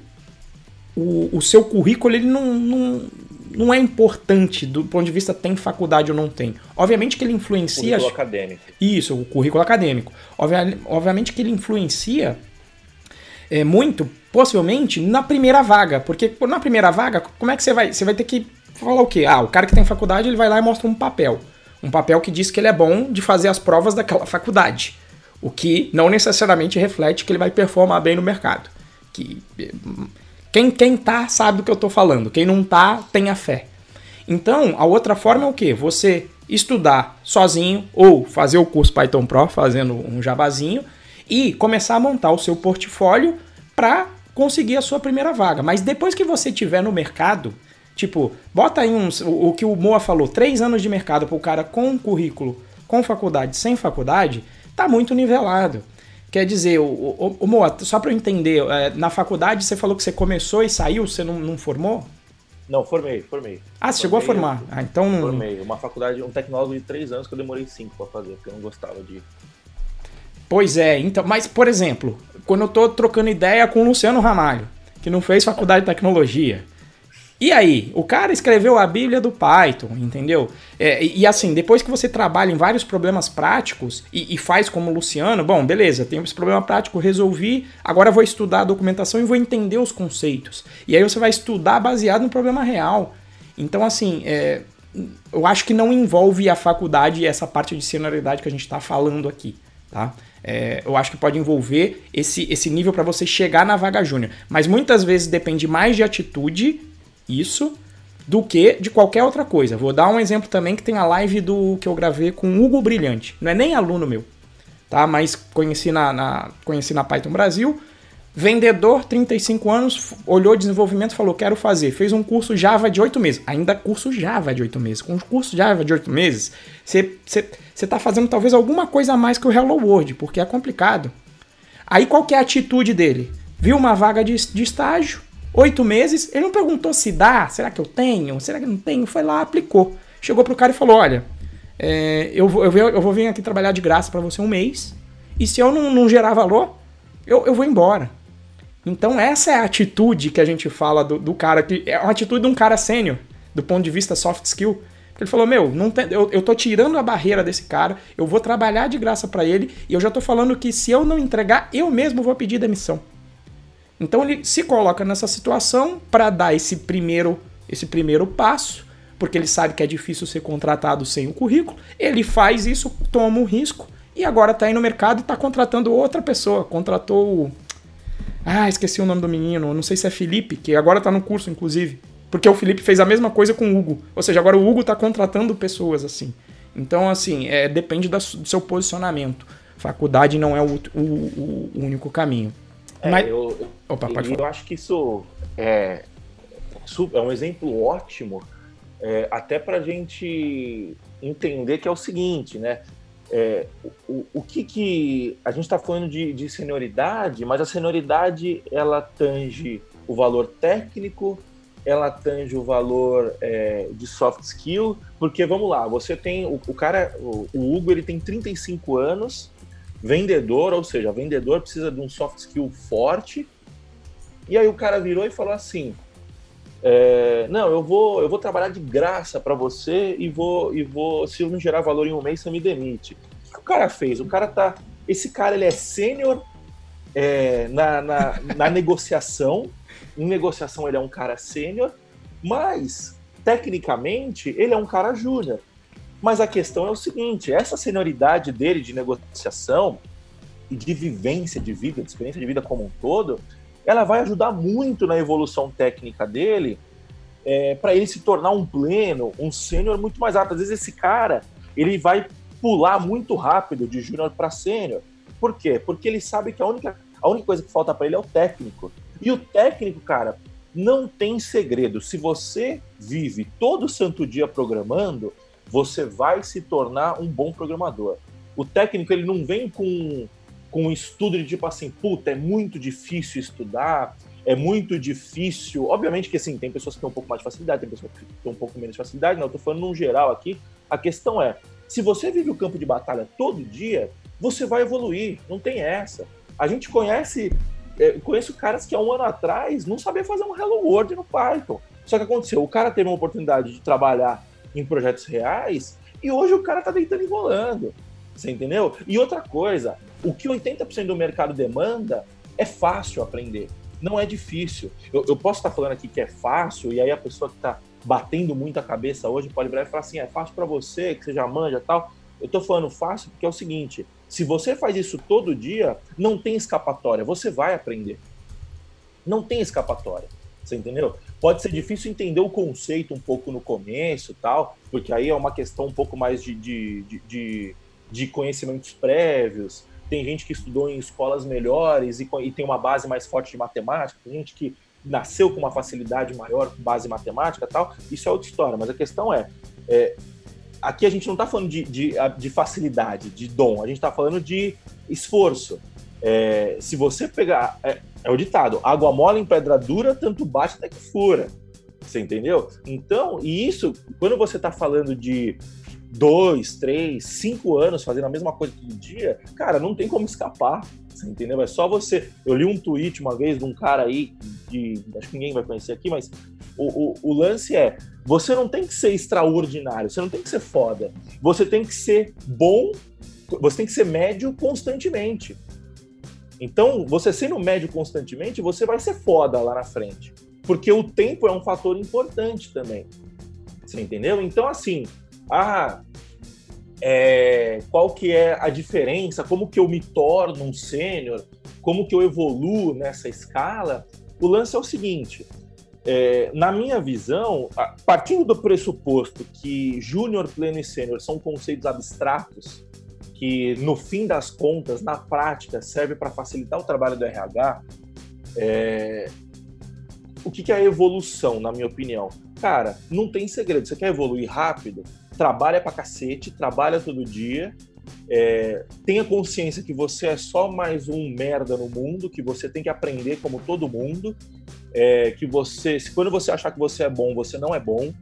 o, o seu currículo ele não, não é importante do ponto de vista tem faculdade ou não tem. Obviamente que ele influencia. O currículo acadêmico. Isso, o currículo acadêmico. Obviamente que ele influencia é, muito, possivelmente, na primeira vaga. Porque na primeira vaga, como é que você vai. Você vai ter que falar o quê? Ah, o cara que tem faculdade, ele vai lá e mostra um papel. Um papel que diz que ele é bom de fazer as provas daquela faculdade. O que não necessariamente reflete que ele vai performar bem no mercado. Que quem, quem tá sabe do que eu tô falando. Quem não tá, tenha fé. Então, a outra forma é o quê? Você estudar sozinho ou fazer o curso Python Pro fazendo um javazinho e começar a montar o seu portfólio para conseguir a sua primeira vaga. Mas depois que você tiver no mercado, tipo, bota aí uns, o, o que o Moa falou, três anos de mercado para o cara com currículo, com faculdade, sem faculdade, tá muito nivelado. Quer dizer, o, o, o Moa, só para eu entender, é, na faculdade você falou que você começou e saiu, você não, não formou? Não, formei, formei. Ah, você chegou a formar. Ah, então. Formei. Uma faculdade, um tecnólogo de três anos que eu demorei cinco para fazer, porque eu não gostava de. Pois é, então. Mas, por exemplo, quando eu tô trocando ideia com o Luciano Ramalho, que não fez faculdade de tecnologia, e aí, o cara escreveu a Bíblia do Python, entendeu? É, e, assim, depois que você trabalha em vários problemas práticos e, e, faz como o Luciano, bom, beleza, tenho esse problema prático, resolvi, agora vou estudar a documentação e vou entender os conceitos. E aí você vai estudar baseado no problema real. Então, assim, é, eu acho que não envolve a faculdade essa parte de senioridade que a gente está falando aqui, tá? É, eu acho que pode envolver esse, esse nível para você chegar na vaga júnior. Mas muitas vezes depende mais de atitude isso do que de qualquer outra coisa. Vou dar um exemplo também que tem a live do que eu gravei com Hugo Brilhante. Não é nem aluno meu, tá? Mas conheci na, na conheci na Python Brasil. Vendedor, 35 anos, olhou desenvolvimento falou: Quero fazer. Fez um curso Java de 8 meses. Ainda curso Java de 8 meses. Com um curso Java de 8 meses, você está fazendo talvez alguma coisa a mais que o Hello World, porque é complicado. Aí qual é a atitude dele? Viu uma vaga de, de estágio, oito meses, ele não perguntou se dá, será que eu tenho, será que não tenho, foi lá, aplicou. Chegou pro cara e falou, olha, é, eu, vou, eu, vou, vir aqui trabalhar de graça para você um mês, e se eu não, não gerar valor, eu, eu vou embora. Então essa é a atitude que a gente fala do, do cara, que é uma atitude de um cara sênior, do ponto de vista soft skill. Ele falou, meu, não tem, eu, eu tô tirando a barreira desse cara, eu vou trabalhar de graça para ele, e eu já tô falando que se eu não entregar, eu mesmo vou pedir demissão. Então ele se coloca nessa situação para dar esse primeiro, esse primeiro passo, porque ele sabe que é difícil ser contratado sem o currículo. Ele faz isso, toma um risco e agora está aí no mercado e está contratando outra pessoa. Contratou. Ah, esqueci o nome do menino. Não sei se é Felipe, que agora está no curso, inclusive. Porque o Felipe fez a mesma coisa com o Hugo. Ou seja, agora o Hugo está contratando pessoas assim. Então, assim, é, depende do seu posicionamento. Faculdade não é o, o, o único caminho. É, Mas... eu, Opa, pode falar. eu acho que isso é, é um exemplo ótimo, é, até para a gente entender que é o seguinte, né? É, o, o que que a gente está falando de, de senioridade, mas a senioridade ela tange o valor técnico, ela tange o valor é, de soft skill, porque vamos lá, você tem o, o cara, o, o, Hugo ele tem 35 anos, vendedor, ou seja, vendedor precisa de um soft skill forte. E aí o cara virou e falou assim: é, não, eu vou, eu vou trabalhar de graça para você e vou, e vou, se eu não gerar valor em um mês, você me demite. O que o cara fez? O cara tá, esse cara ele é sênior é, na, na, na negociação. Em negociação ele é um cara sênior, mas tecnicamente ele é um cara júnior. Mas a questão é o seguinte: essa senioridade dele de negociação e de vivência de vida, de experiência de vida como um todo, ela vai ajudar muito na evolução técnica dele é, para ele se tornar um pleno, um sênior muito mais rápido. Às vezes esse cara ele vai pular muito rápido de júnior para sênior. Por quê? Porque ele sabe que a única, a única coisa que falta para ele é o técnico. E o técnico, cara, não tem segredo. Se você vive todo santo dia programando, você vai se tornar um bom programador. O técnico ele não vem com, com um estudo de tipo assim, puta, é muito difícil estudar, é muito difícil. Obviamente que assim, tem pessoas que têm um pouco mais de facilidade, tem pessoas que têm um pouco menos de facilidade, não, eu tô falando num geral aqui. A questão é, se você vive o campo de batalha todo dia, você vai evoluir, não tem essa. A gente conhece, é, conheço caras que há um ano atrás não sabia fazer um Hello World no Python. Só que aconteceu, o cara teve uma oportunidade de trabalhar em projetos reais e hoje o cara tá deitando e rolando. Você entendeu? E outra coisa, o que 80% do mercado demanda é fácil aprender, não é difícil. Eu, eu posso estar falando aqui que é fácil, e aí a pessoa que está batendo muito a cabeça hoje pode virar e falar assim: é fácil para você, que você já manja tal. Eu estou falando fácil porque é o seguinte: se você faz isso todo dia, não tem escapatória, você vai aprender. Não tem escapatória. Você entendeu? Pode ser difícil entender o conceito um pouco no começo tal, porque aí é uma questão um pouco mais de, de, de, de, de conhecimentos prévios. Tem gente que estudou em escolas melhores e, e tem uma base mais forte de matemática, tem gente que nasceu com uma facilidade maior com base matemática tal, isso é outra história, mas a questão é, é aqui a gente não está falando de, de, de, facilidade, de dom, a gente está falando de esforço. É, se você pegar, é, é, o ditado, água mole em pedra dura, tanto bate até que fura. Você entendeu? Então, e isso, quando você está falando de dois, três, cinco anos fazendo a mesma coisa todo dia, cara, não tem como escapar. Você entendeu? É só você. Eu li um tweet uma vez de um cara aí, de, acho que ninguém vai conhecer aqui, mas o, o, o, lance é: você não tem que ser extraordinário, você não tem que ser foda. Você tem que ser bom, você tem que ser médio constantemente. Então, você sendo médio constantemente, você vai ser foda lá na frente. Porque o tempo é um fator importante também. Você entendeu? Então, assim, ah, é, qual que é a diferença, como que eu me torno um sênior, como que eu evoluo nessa escala, o lance é o seguinte, é, na minha visão, partindo do pressuposto que júnior, pleno e sênior são conceitos abstratos, que no fim das contas, na prática, serve para facilitar o trabalho do RH, é, o que, que é a evolução, na minha opinião? Cara, não tem segredo. Você quer evoluir rápido? trabalha pra cacete, trabalha todo dia, é, tenha consciência que você é só mais um merda no mundo, que você tem que aprender como todo mundo, é, que você, quando você achar que você é bom, você não é bom,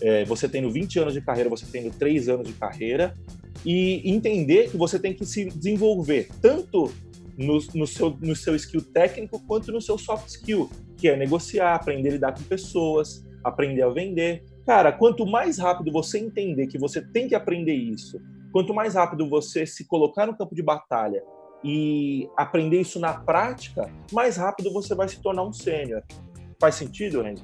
é, você tendo 20 anos de carreira, você tendo 3 anos de carreira, e entender que você tem que se desenvolver tanto no, no, seu, no seu skill técnico quanto no seu soft skill, que é negociar, aprender a lidar com pessoas, aprender a vender. Cara, quanto mais rápido você entender que você tem que aprender isso, quanto mais rápido você se colocar no campo de batalha e aprender isso na prática, mais rápido você vai se tornar um sênior. Faz sentido, Renzo?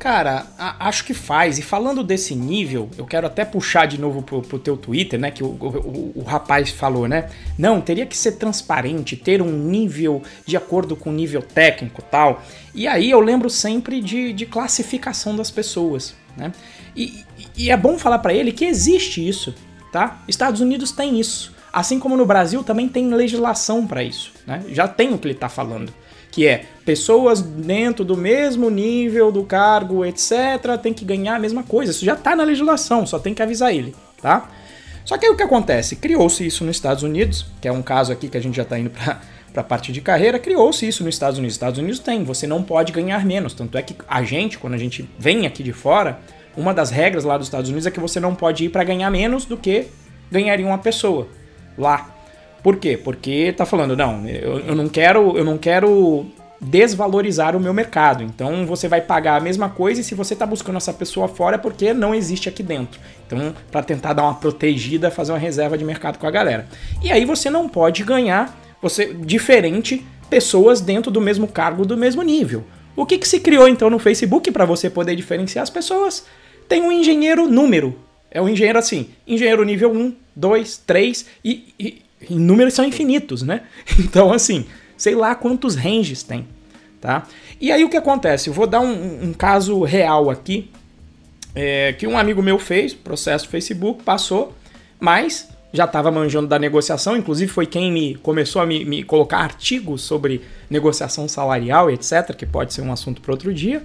Cara, a, acho que faz. E falando desse nível, eu quero até puxar de novo pro, pro teu Twitter, né? Que o, o, o, rapaz falou, né? Não, teria que ser transparente, ter um nível de acordo com o nível técnico tal. E aí eu lembro sempre de, de classificação das pessoas, né? E, e é bom falar para ele que existe isso, tá? Estados Unidos tem isso. Assim como no Brasil também tem legislação para isso, né? Já tem o que ele tá falando que é pessoas dentro do mesmo nível do cargo, etc, tem que ganhar a mesma coisa. Isso já está na legislação, só tem que avisar ele, tá? Só que aí o que acontece? Criou-se isso nos Estados Unidos, que é um caso aqui que a gente já está indo para para a parte de carreira, criou-se isso nos Estados Unidos. Estados Unidos tem, você não pode ganhar menos. Tanto é que a gente, quando a gente vem aqui de fora, uma das regras lá dos Estados Unidos é que você não pode ir para ganhar menos do que ganharia uma pessoa lá. Por quê? Porque tá falando, não, eu, eu não quero, eu não quero desvalorizar o meu mercado. Então você vai pagar a mesma coisa e se você está buscando essa pessoa fora é porque não existe aqui dentro. Então, para tentar dar uma protegida, fazer uma reserva de mercado com a galera. E aí você não pode ganhar você diferente pessoas dentro do mesmo cargo, do mesmo nível. O que, que se criou então no Facebook para você poder diferenciar as pessoas? Tem um engenheiro número. É um engenheiro assim, engenheiro nível 1, 2, 3 e, e e números são infinitos, né? Então, assim, sei lá quantos ranges tem, tá? E aí o que acontece? Eu vou dar um, um caso real aqui, é, que um amigo meu fez, processo Facebook, passou, mas já estava manjando da negociação, inclusive foi quem me começou a me, me colocar artigos sobre negociação salarial, etc., que pode ser um assunto para outro dia.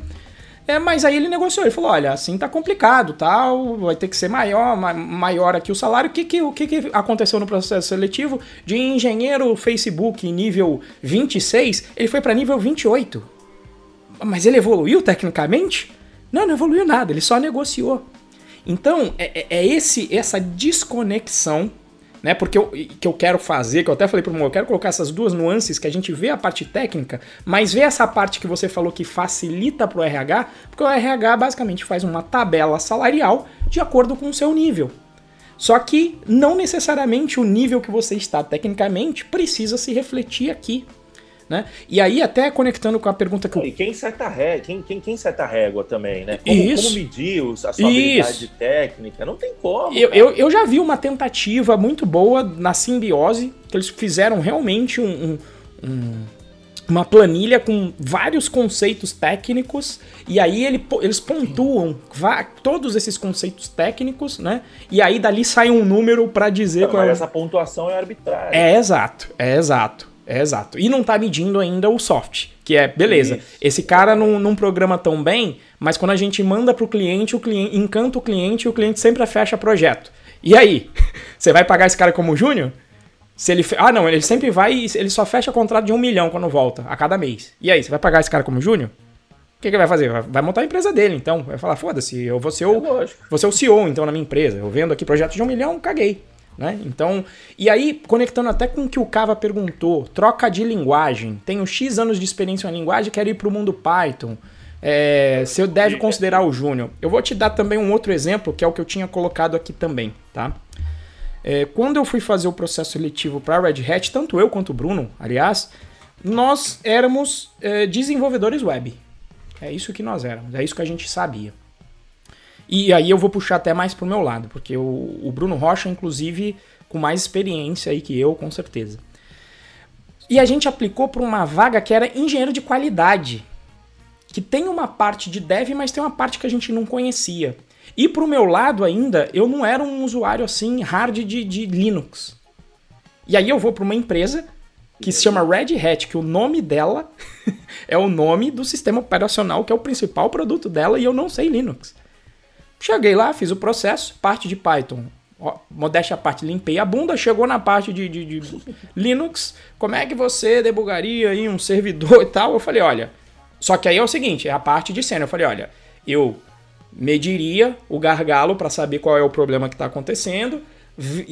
É, mas aí ele negociou, ele falou, olha, assim tá complicado, tal, vai ter que ser maior, ma maior aqui o salário. O que que, o que que aconteceu no processo seletivo? De engenheiro Facebook nível 26, ele foi para nível 28. Mas ele evoluiu tecnicamente? Não, não evoluiu nada, ele só negociou. Então, é, é, é esse essa desconexão né? Porque eu, que eu quero fazer, que eu até falei pro Mo, eu quero colocar essas duas nuances que a gente vê a parte técnica, mas vê essa parte que você falou que facilita pro RH, porque o RH basicamente faz uma tabela salarial de acordo com o seu nível. Só que não necessariamente o nível que você está tecnicamente precisa se refletir aqui. Né? E aí, até conectando com a pergunta que eu... E quem seta régua, quem, quem, quem seta a régua também, né? Como, Isso. como medir a sua habilidade técnica? Não tem como. Eu, eu, eu, já vi uma tentativa muito boa na simbiose, que eles fizeram realmente um, um, um, uma planilha com vários conceitos técnicos, e aí ele, eles pontuam todos esses conceitos técnicos, né? E aí dali sai um número para dizer qual é mas é... essa pontuação é arbitrária. É exato, é exato. É exato. E não tá medindo ainda o soft, que é, beleza, Isso. esse cara não, não programa tão bem, mas quando a gente manda pro cliente, o cliente encanta o cliente e o cliente sempre fecha projeto. E aí? Você vai pagar esse cara como júnior? Se ele. Ah, não, ele sempre vai e ele só fecha contrato de um milhão quando volta, a cada mês. E aí, você vai pagar esse cara como júnior? O que, que ele vai fazer? Vai montar a empresa dele, então. Vai falar, foda-se, eu vou ser, o, é vou ser o CEO, então, na minha empresa. Eu vendo aqui projeto de um milhão, caguei. Né? Então, e aí, conectando até com o que o Cava perguntou, troca de linguagem. Tenho X anos de experiência na linguagem, quero ir para o mundo Python. É, se eu deve considerar o Júnior. Eu vou te dar também um outro exemplo, que é o que eu tinha colocado aqui também, tá? É, quando eu fui fazer o processo seletivo para Red Hat, tanto eu quanto o Bruno, aliás, nós éramos é, desenvolvedores web. É isso que nós éramos, é isso que a gente sabia. E aí eu vou puxar até mais pro meu lado, porque o, o Bruno Rocha, inclusive, com mais experiência aí que eu, com certeza. E a gente aplicou para uma vaga que era engenheiro de qualidade, que tem uma parte de dev, mas tem uma parte que a gente não conhecia. E pro meu lado ainda, eu não era um usuário assim hard de, de Linux. E aí eu vou para uma empresa que se chama Red Hat, que o nome dela é o nome do sistema operacional que é o principal produto dela e eu não sei Linux. Cheguei lá, fiz o processo, parte de Python. Ó, modéstia à parte, limpei a bunda, chegou na parte de, de, de Linux, como é que você debugaria aí um servidor e tal? Eu falei, olha, só que aí é o seguinte, é a parte de cena. Eu falei, olha, eu mediria o gargalo para saber qual é o problema que está acontecendo,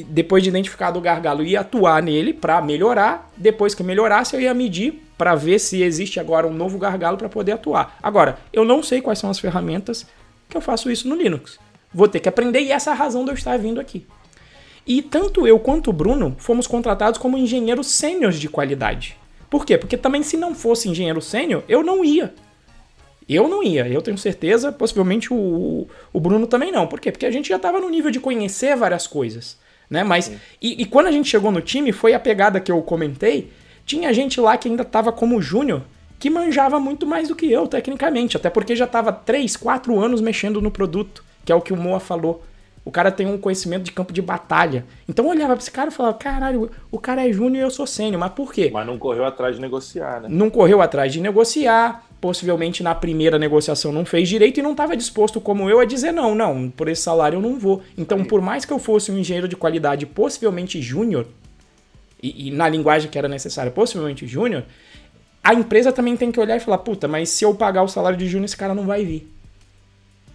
depois de identificado o gargalo, ia atuar nele para melhorar. Depois que melhorasse, eu ia medir para ver se existe agora um novo gargalo para poder atuar. Agora, eu não sei quais são as ferramentas que eu faço isso no Linux. Vou ter que aprender e essa é a razão de eu estar vindo aqui. E tanto eu quanto o Bruno fomos contratados como engenheiros sêniores de qualidade. Por quê? Porque também se não fosse engenheiro sênior, eu não ia. Eu não ia, eu tenho certeza, possivelmente o, o Bruno também não. Por quê? Porque a gente já estava no nível de conhecer várias coisas. Né? Mas, e, e, quando a gente chegou no time, foi a pegada que eu comentei, tinha gente lá que ainda estava como júnior que manjava muito mais do que eu, tecnicamente, até porque já estava 3, 4 anos mexendo no produto, que é o que o Moa falou. O cara tem um conhecimento de campo de batalha. Então eu olhava pra esse cara e falava: caralho, o cara é júnior e eu sou sênior, mas por quê? Mas não correu atrás de negociar, né? Não correu atrás de negociar, possivelmente na primeira negociação não fez direito e não estava disposto, como eu, a dizer: não, não, por esse salário eu não vou. Então, por mais que eu fosse um engenheiro de qualidade, possivelmente júnior, e, e na linguagem que era necessária, possivelmente júnior, a empresa também tem que olhar e falar, puta, mas se eu pagar o salário de júnior, esse cara não vai vir.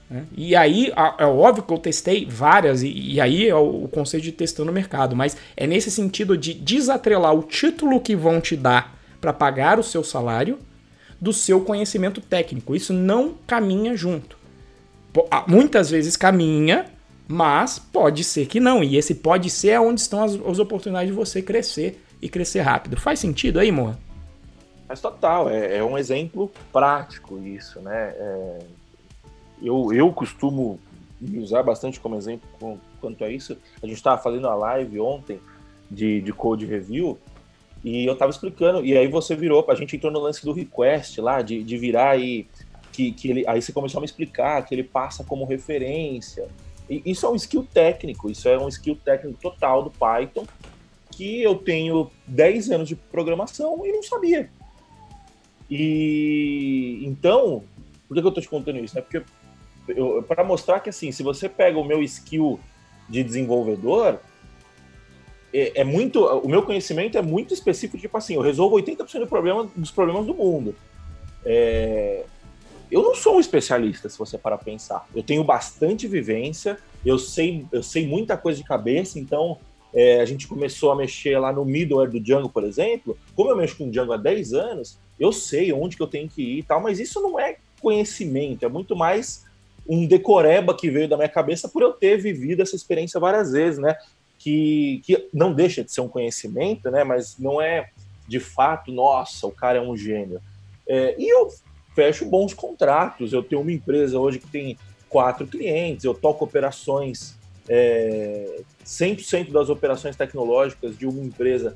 Né? E aí, é óbvio que eu testei várias, e, aí é o, o conceito de testando no mercado, mas é nesse sentido de desatrelar o título que vão te dar para pagar o seu salário do seu conhecimento técnico. Isso não caminha junto. Muitas vezes caminha, mas pode ser que não. E esse pode ser é onde estão as, as oportunidades de você crescer e crescer rápido. Faz sentido aí, Moa? Mas total, é, é um exemplo prático isso, né? É, eu, eu costumo me usar bastante como exemplo com, quanto a isso. A gente estava fazendo a live ontem de, de code review e eu estava explicando, e aí você virou, a gente entrou no lance do request lá, de, de virar e que, que ele, aí você começou a me explicar que ele passa como referência. E isso é um skill técnico, isso é um skill técnico total do Python que eu tenho 10 anos de programação e não sabia. E então, por que, eu tô te contando isso? É porque para mostrar que assim, se você pega o meu skill de desenvolvedor, é, é, muito, o meu conhecimento é muito específico, tipo assim, eu resolvo 80% do problema, dos problemas do mundo. É, eu não sou um especialista, se você para pensar. Eu tenho bastante vivência, eu sei, eu sei muita coisa de cabeça, então é, a gente começou a mexer lá no middleware do Django, por exemplo. Como eu mexo com Django há 10 anos, eu sei onde que eu tenho que ir e tal, mas isso não é conhecimento, é muito mais um decoreba que veio da minha cabeça por eu ter vivido essa experiência várias vezes, né? Que, que não deixa de ser um conhecimento, né? Mas não é de fato, nossa, o cara é um gênio. É, e eu fecho bons contratos. Eu tenho uma empresa hoje que tem quatro clientes, eu toco operações, é, 100% das operações tecnológicas de uma empresa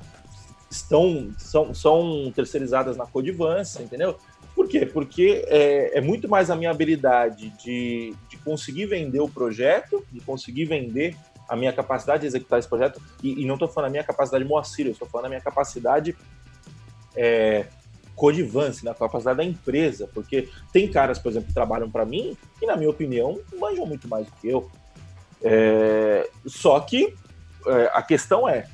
estão são, são terceirizadas na Codivance, entendeu? Por quê? Porque é, é muito mais a minha habilidade de, de conseguir vender o projeto, de conseguir vender a minha capacidade de executar esse projeto, e, e não estou falando a minha capacidade Moacir, eu estou falando a minha capacidade é, Codivance, na capacidade da empresa, porque tem caras, por exemplo, que trabalham para mim que, na minha opinião, manjam muito mais do que eu. É, só que é, a questão é,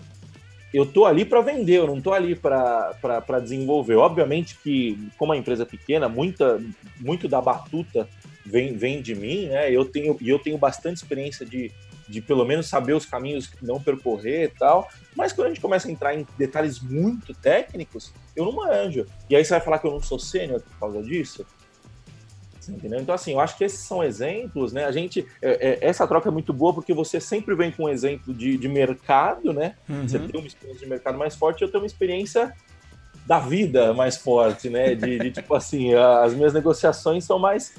eu tô ali para vender, eu não tô ali para desenvolver. Obviamente que, como a empresa é pequena, muita, muito da batuta vem, vem de mim, né? Eu tenho, e eu tenho bastante experiência de, de pelo menos saber os caminhos que não percorrer e tal. Mas quando a gente começa a entrar em detalhes muito técnicos, eu não manjo. E aí você vai falar que eu não sou sênior por causa disso? Entendeu? Então, assim, eu acho que esses são exemplos, né? A gente, é, é, essa troca é muito boa porque você sempre vem com um exemplo de, de mercado, né? Uhum. Você tem uma experiência de mercado mais forte, eu tenho uma experiência da vida mais forte, né? De, de, tipo assim, as minhas negociações são mais.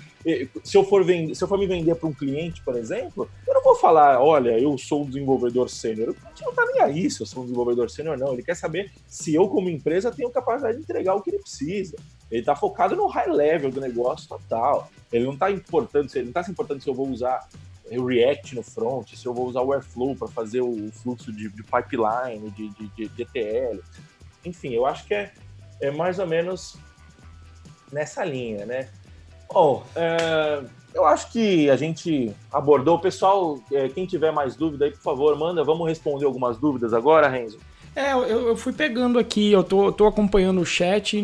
Se eu for vender, se eu for me vender para um cliente, por exemplo, eu não vou falar, olha, eu sou um desenvolvedor sênior. O cliente não tá nem aí se eu sou um desenvolvedor sênior, não. Ele quer saber se eu, como empresa, tenho capacidade de entregar o que ele precisa. Ele está focado no high level do negócio total. Ele não está importando, ele não tá se importando se eu vou usar o React no front, se eu vou usar o Airflow para fazer o fluxo de, de pipeline, de, de, de, ETL. Enfim, eu acho que é, é mais ou menos nessa linha, né? Bom, é, eu acho que a gente abordou. Pessoal, é, quem tiver mais dúvida aí, por favor, manda. Vamos responder algumas dúvidas agora, Renzo? É, eu, eu fui pegando aqui, eu tô, tô acompanhando o chat,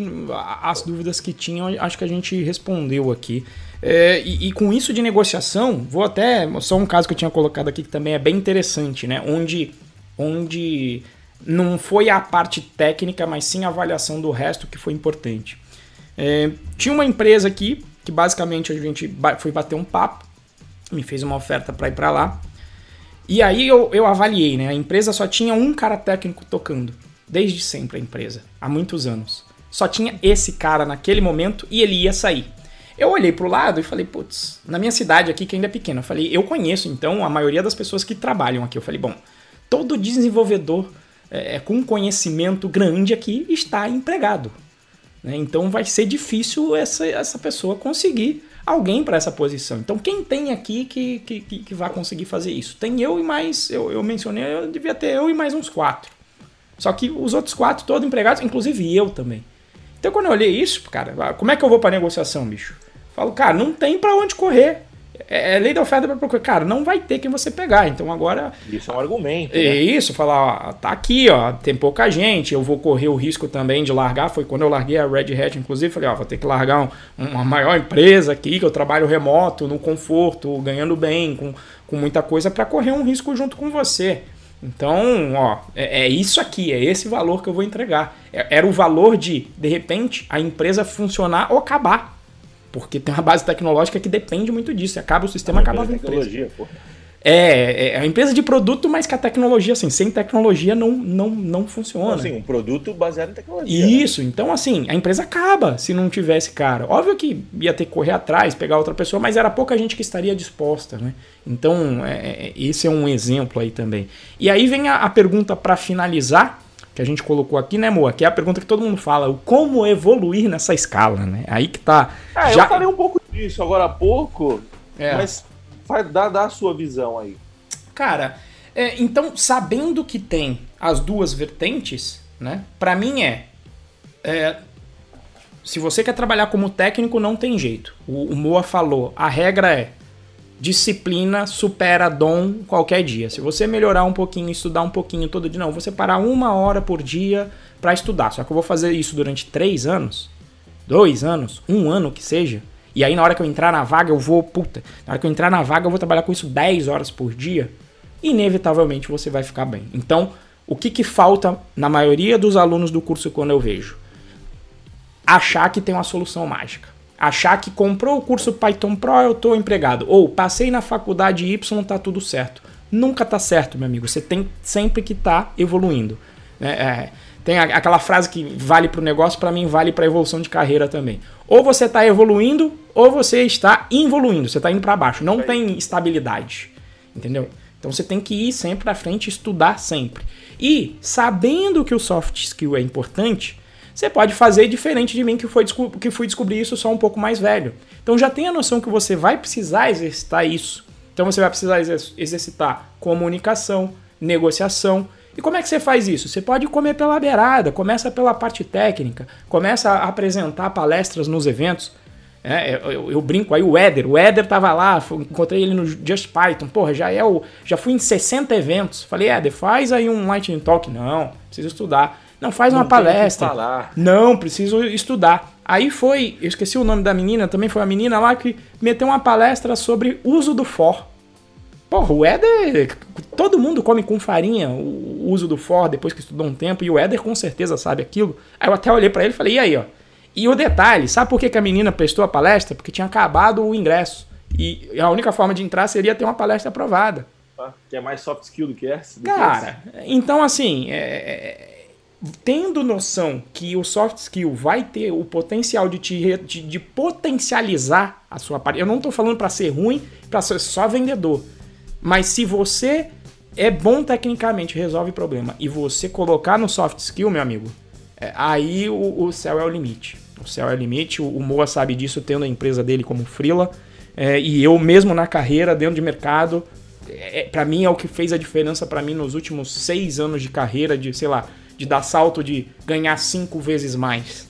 as dúvidas que tinham, acho que a gente respondeu aqui. É, e, e, com isso de negociação, vou até. Só um caso que eu tinha colocado aqui que também é bem interessante, né? Onde, onde não foi a parte técnica, mas sim a avaliação do resto que foi importante. É, tinha uma empresa aqui que basicamente a gente foi bater um papo, me fez uma oferta para ir para lá. E aí eu, eu avaliei, né? A empresa só tinha um cara técnico tocando. Desde sempre a empresa, há muitos anos. Só tinha esse cara naquele momento e ele ia sair. Eu olhei pro lado e falei, putz, na minha cidade aqui, que ainda é pequena, eu falei, eu conheço então a maioria das pessoas que trabalham aqui. Eu falei, bom, todo desenvolvedor é, com conhecimento grande aqui está empregado. Né? Então vai ser difícil essa, essa pessoa conseguir alguém para essa posição. Então, quem tem aqui que, que, que, vai conseguir fazer isso? Tem eu e mais, eu, eu mencionei, eu devia ter eu e mais uns quatro. Só que os outros quatro, todos empregados, inclusive eu também. Então, quando eu olhei isso, cara, como é que eu vou para negociação, bicho? Falo, cara, não tem para onde correr. É, é lei da oferta para procurar. Cara, não vai ter quem você pegar. Então agora. Isso é um argumento. É né? isso, falar, ó, tá aqui, ó, tem pouca gente, eu vou correr o risco também de largar. Foi quando eu larguei a Red Hat, inclusive, falei, ó, vou ter que largar um, uma maior empresa aqui, que eu trabalho remoto, no conforto, ganhando bem, com, com muita coisa, para correr um risco junto com você. Então, ó, é, é, isso aqui, é esse valor que eu vou entregar. É, era o valor de, de repente, a empresa funcionar ou acabar. Porque tem uma base tecnológica que depende muito disso. Acaba o sistema, acaba a tecnologia, porra. É, é a empresa de produto, mas que a tecnologia, assim, sem tecnologia não, não, não funciona. Assim, um produto baseado em tecnologia. Né? Isso, né? então assim, a empresa acaba se não tivesse cara. Óbvio que ia ter que correr atrás, pegar outra pessoa, mas era pouca gente que estaria disposta, né? Então, é, é esse é um exemplo aí também. E aí vem a, a pergunta para finalizar, que a gente colocou aqui, né, Moa? Que é a pergunta que todo mundo fala, o como evoluir nessa escala, né? Aí que tá. É, já... eu falei um pouco disso agora há pouco, é. mas dá, dá a sua visão aí. Cara, é, então, sabendo que tem as duas vertentes, né? Para mim é, é, se você quer trabalhar como técnico, não tem jeito. O, o Moa falou, a regra é disciplina supera dom qualquer dia. Se você melhorar um pouquinho, estudar um pouquinho todo dia, não, você parar uma hora por dia para estudar. Só que eu vou fazer isso durante três anos, dois anos, um ano que seja, E aí na hora que eu entrar na vaga, eu vou, puta, na hora que eu entrar na vaga, eu vou trabalhar com isso 10 horas por dia, inevitavelmente você vai ficar bem. Então, o que, que falta na maioria dos alunos do curso quando eu vejo? Achar que tem uma solução mágica. Achar que comprou o curso Python Pro, eu estou empregado. Ou passei na faculdade Y, tá tudo certo. Nunca tá certo, meu amigo. Você tem sempre que estar tá evoluindo. É, é, tem aquela frase que vale para o negócio, para mim vale para a evolução de carreira também. Ou você está evoluindo, ou você está involuindo, você está indo para baixo. Não tem estabilidade, entendeu? Então você tem que ir sempre para frente, estudar sempre. E sabendo que o soft skill é importante, você pode fazer diferente de mim que, foi, que fui descobrir isso só um pouco mais velho. Então já tem a noção que você vai precisar exercitar isso. Então você vai precisar exercitar comunicação, negociação, e como é que você faz isso? Você pode comer pela beirada, começa pela parte técnica, começa a apresentar palestras nos eventos. É, eu, eu, brinco aí, o Éder, o Éder tava lá, encontrei ele no Just Python, porra, já é o. Já fui em 60 eventos. Falei, Éder, faz aí um Lightning Talk. Não, preciso estudar. Não, faz Não uma palestra. Não, preciso estudar. Aí foi, eu esqueci o nome da menina, também foi a menina lá que meteu uma palestra sobre uso do for. Porra, o Éder. Todo mundo come com farinha o uso do for depois que estudou um tempo, e o Éder com certeza sabe aquilo. Aí eu até olhei para ele e falei, e aí, ó. E o detalhe, sabe por que, que a menina prestou a palestra? Porque tinha acabado o ingresso. E a única forma de entrar seria ter uma palestra aprovada. Ah, que é mais soft skill do que essa? Cara, então assim, é, é, tendo noção que o soft skill vai ter o potencial de, te, de, de potencializar a sua parte. Eu não estou falando para ser ruim, para ser só vendedor. Mas se você é bom tecnicamente, resolve problema, e você colocar no soft skill, meu amigo, é, aí o, o, céu é o limite. O céu é o limite. O, o Moa sabe disso, tendo a empresa dele como freela. É, e eu mesmo na carreira, dentro de mercado, é, para mim é o que fez a diferença para mim nos últimos seis anos de carreira, de, sei lá, de dar salto de ganhar cinco vezes mais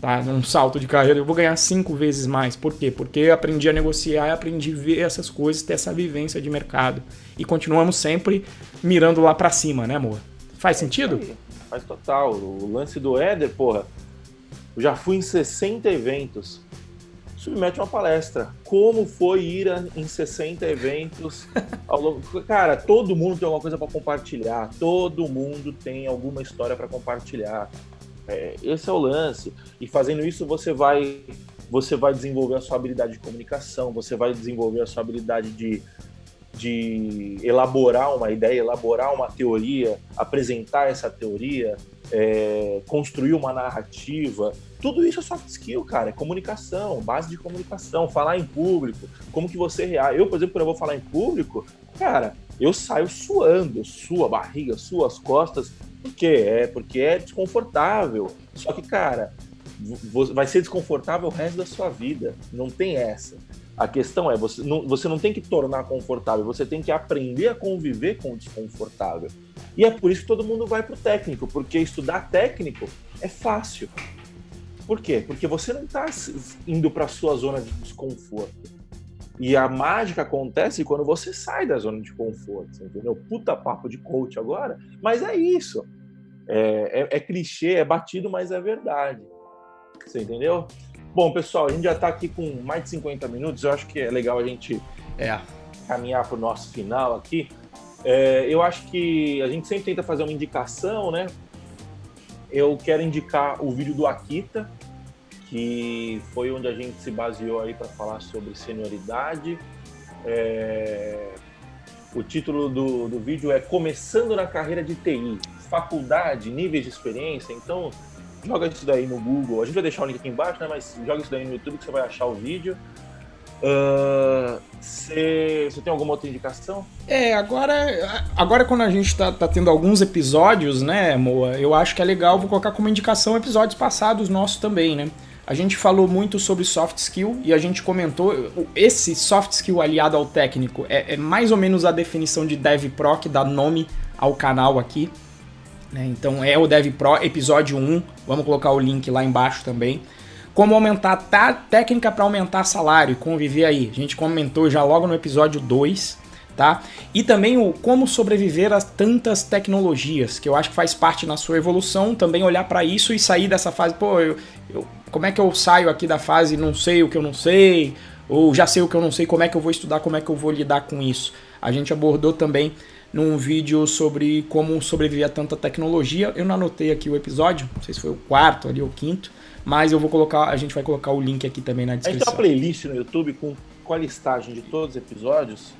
tá? Num salto de carreira, eu vou ganhar cinco vezes mais. Por quê? Porque eu aprendi a negociar, aprendi a ver essas coisas, ter essa vivência de mercado. E continuamos sempre mirando lá para cima, né, amor? Faz sentido? Faz total. O lance do Éder, porra, eu já fui em 60 eventos. Submete uma palestra. Como foi ir em 60 eventos ao longo. Cara, todo mundo tem alguma coisa para compartilhar. Todo mundo tem alguma história para compartilhar. É, esse é o lance. E fazendo isso, você vai, você vai desenvolver a sua habilidade de comunicação, você vai desenvolver a sua habilidade de, de elaborar uma ideia, elaborar uma teoria, apresentar essa teoria, é, construir uma narrativa. Tudo isso é soft skill, cara. É comunicação, base de comunicação, falar em público, como que você reage. Eu, por exemplo, quando eu vou falar em público, cara, eu saio suando, sua barriga, suas costas, por quê? É porque é desconfortável. Só que, cara, vai ser desconfortável o resto da sua vida. Não tem essa. A questão é, você não, você não tem que tornar confortável, você tem que aprender a conviver com o desconfortável. E é por isso que todo mundo vai para o técnico, porque estudar técnico é fácil. Por quê? Porque você não está indo para a sua zona de desconforto. E a mágica acontece quando você sai da zona de conforto, entendeu? Puta papo de coach agora, mas é isso. É, é, é clichê, é batido, mas é verdade. Você entendeu? Bom, pessoal, a gente já está aqui com mais de 50 minutos. Eu acho que é legal a gente é, caminhar para o nosso final aqui. É, eu acho que a gente sempre tenta fazer uma indicação, né? Eu quero indicar o vídeo do Akita, que foi onde a gente se baseou aí para falar sobre senioridade. É... O título do, do vídeo é Começando na carreira de TI, faculdade, níveis de experiência. Então, joga isso daí no Google. A gente vai deixar o link aqui embaixo, né? Mas joga isso daí no YouTube que você vai achar o vídeo. Você uh, tem alguma outra indicação? É, agora, agora quando a gente tá, tá, tendo alguns episódios, né, Moa, eu acho que é legal, vou colocar como indicação episódios passados nossos também, né? A gente falou muito sobre soft skill e a gente comentou esse soft skill aliado ao técnico é, é mais ou menos a definição de Dev Pro que dá nome ao canal aqui. Né? Então é o Dev Pro episódio 1, vamos colocar o link lá embaixo também. Como aumentar tá, técnica para aumentar salário e conviver aí. A gente comentou já logo no episódio 2 tá? E também o como sobreviver a tantas tecnologias, que eu acho que faz parte na sua evolução, também olhar para isso e sair dessa fase, pô, eu, eu, como é que eu saio aqui da fase não sei o que eu não sei, ou já sei o que eu não sei, como é que eu vou estudar, como é que eu vou lidar com isso. A gente abordou também num vídeo sobre como sobreviver a tanta tecnologia. Eu não anotei aqui o episódio, não sei se foi o quarto ali ou o quinto, mas eu vou colocar, a gente vai colocar o link aqui também na descrição. A gente tem uma playlist no YouTube com, com a listagem de todos os episódios.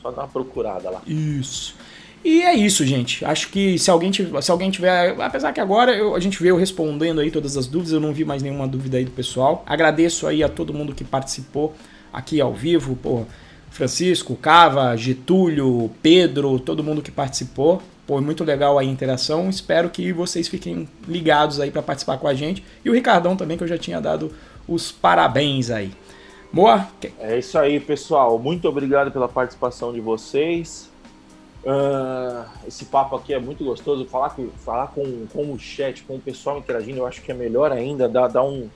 Só dá uma procurada lá. Isso. E é isso, gente. Acho que se alguém tiver, se alguém tiver apesar que agora eu, a gente veio respondendo aí todas as dúvidas, eu não vi mais nenhuma dúvida aí do pessoal. Agradeço aí a todo mundo que participou aqui ao vivo, pô, Francisco, Cava, Getúlio, Pedro, todo mundo que participou. Pô, muito legal a interação. Espero que vocês fiquem ligados aí para participar com a gente. E o Ricardão também, que eu já tinha dado os parabéns aí. Boa? É isso aí, pessoal. Muito obrigado pela participação de vocês. Uh, esse papo aqui é muito gostoso. Falar com, falar com, com o chat, com o pessoal interagindo, eu acho que é melhor ainda. Dá, dá, um,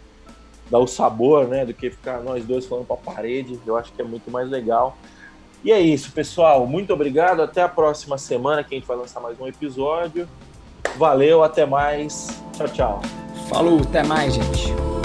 dá o sabor, né? Do que ficar nós dois falando para a parede. Eu acho que é muito mais legal. E é isso, pessoal. Muito obrigado. Até a próxima semana que a gente vai lançar mais um episódio. Valeu, até mais. Tchau, tchau. Falou, até mais, gente.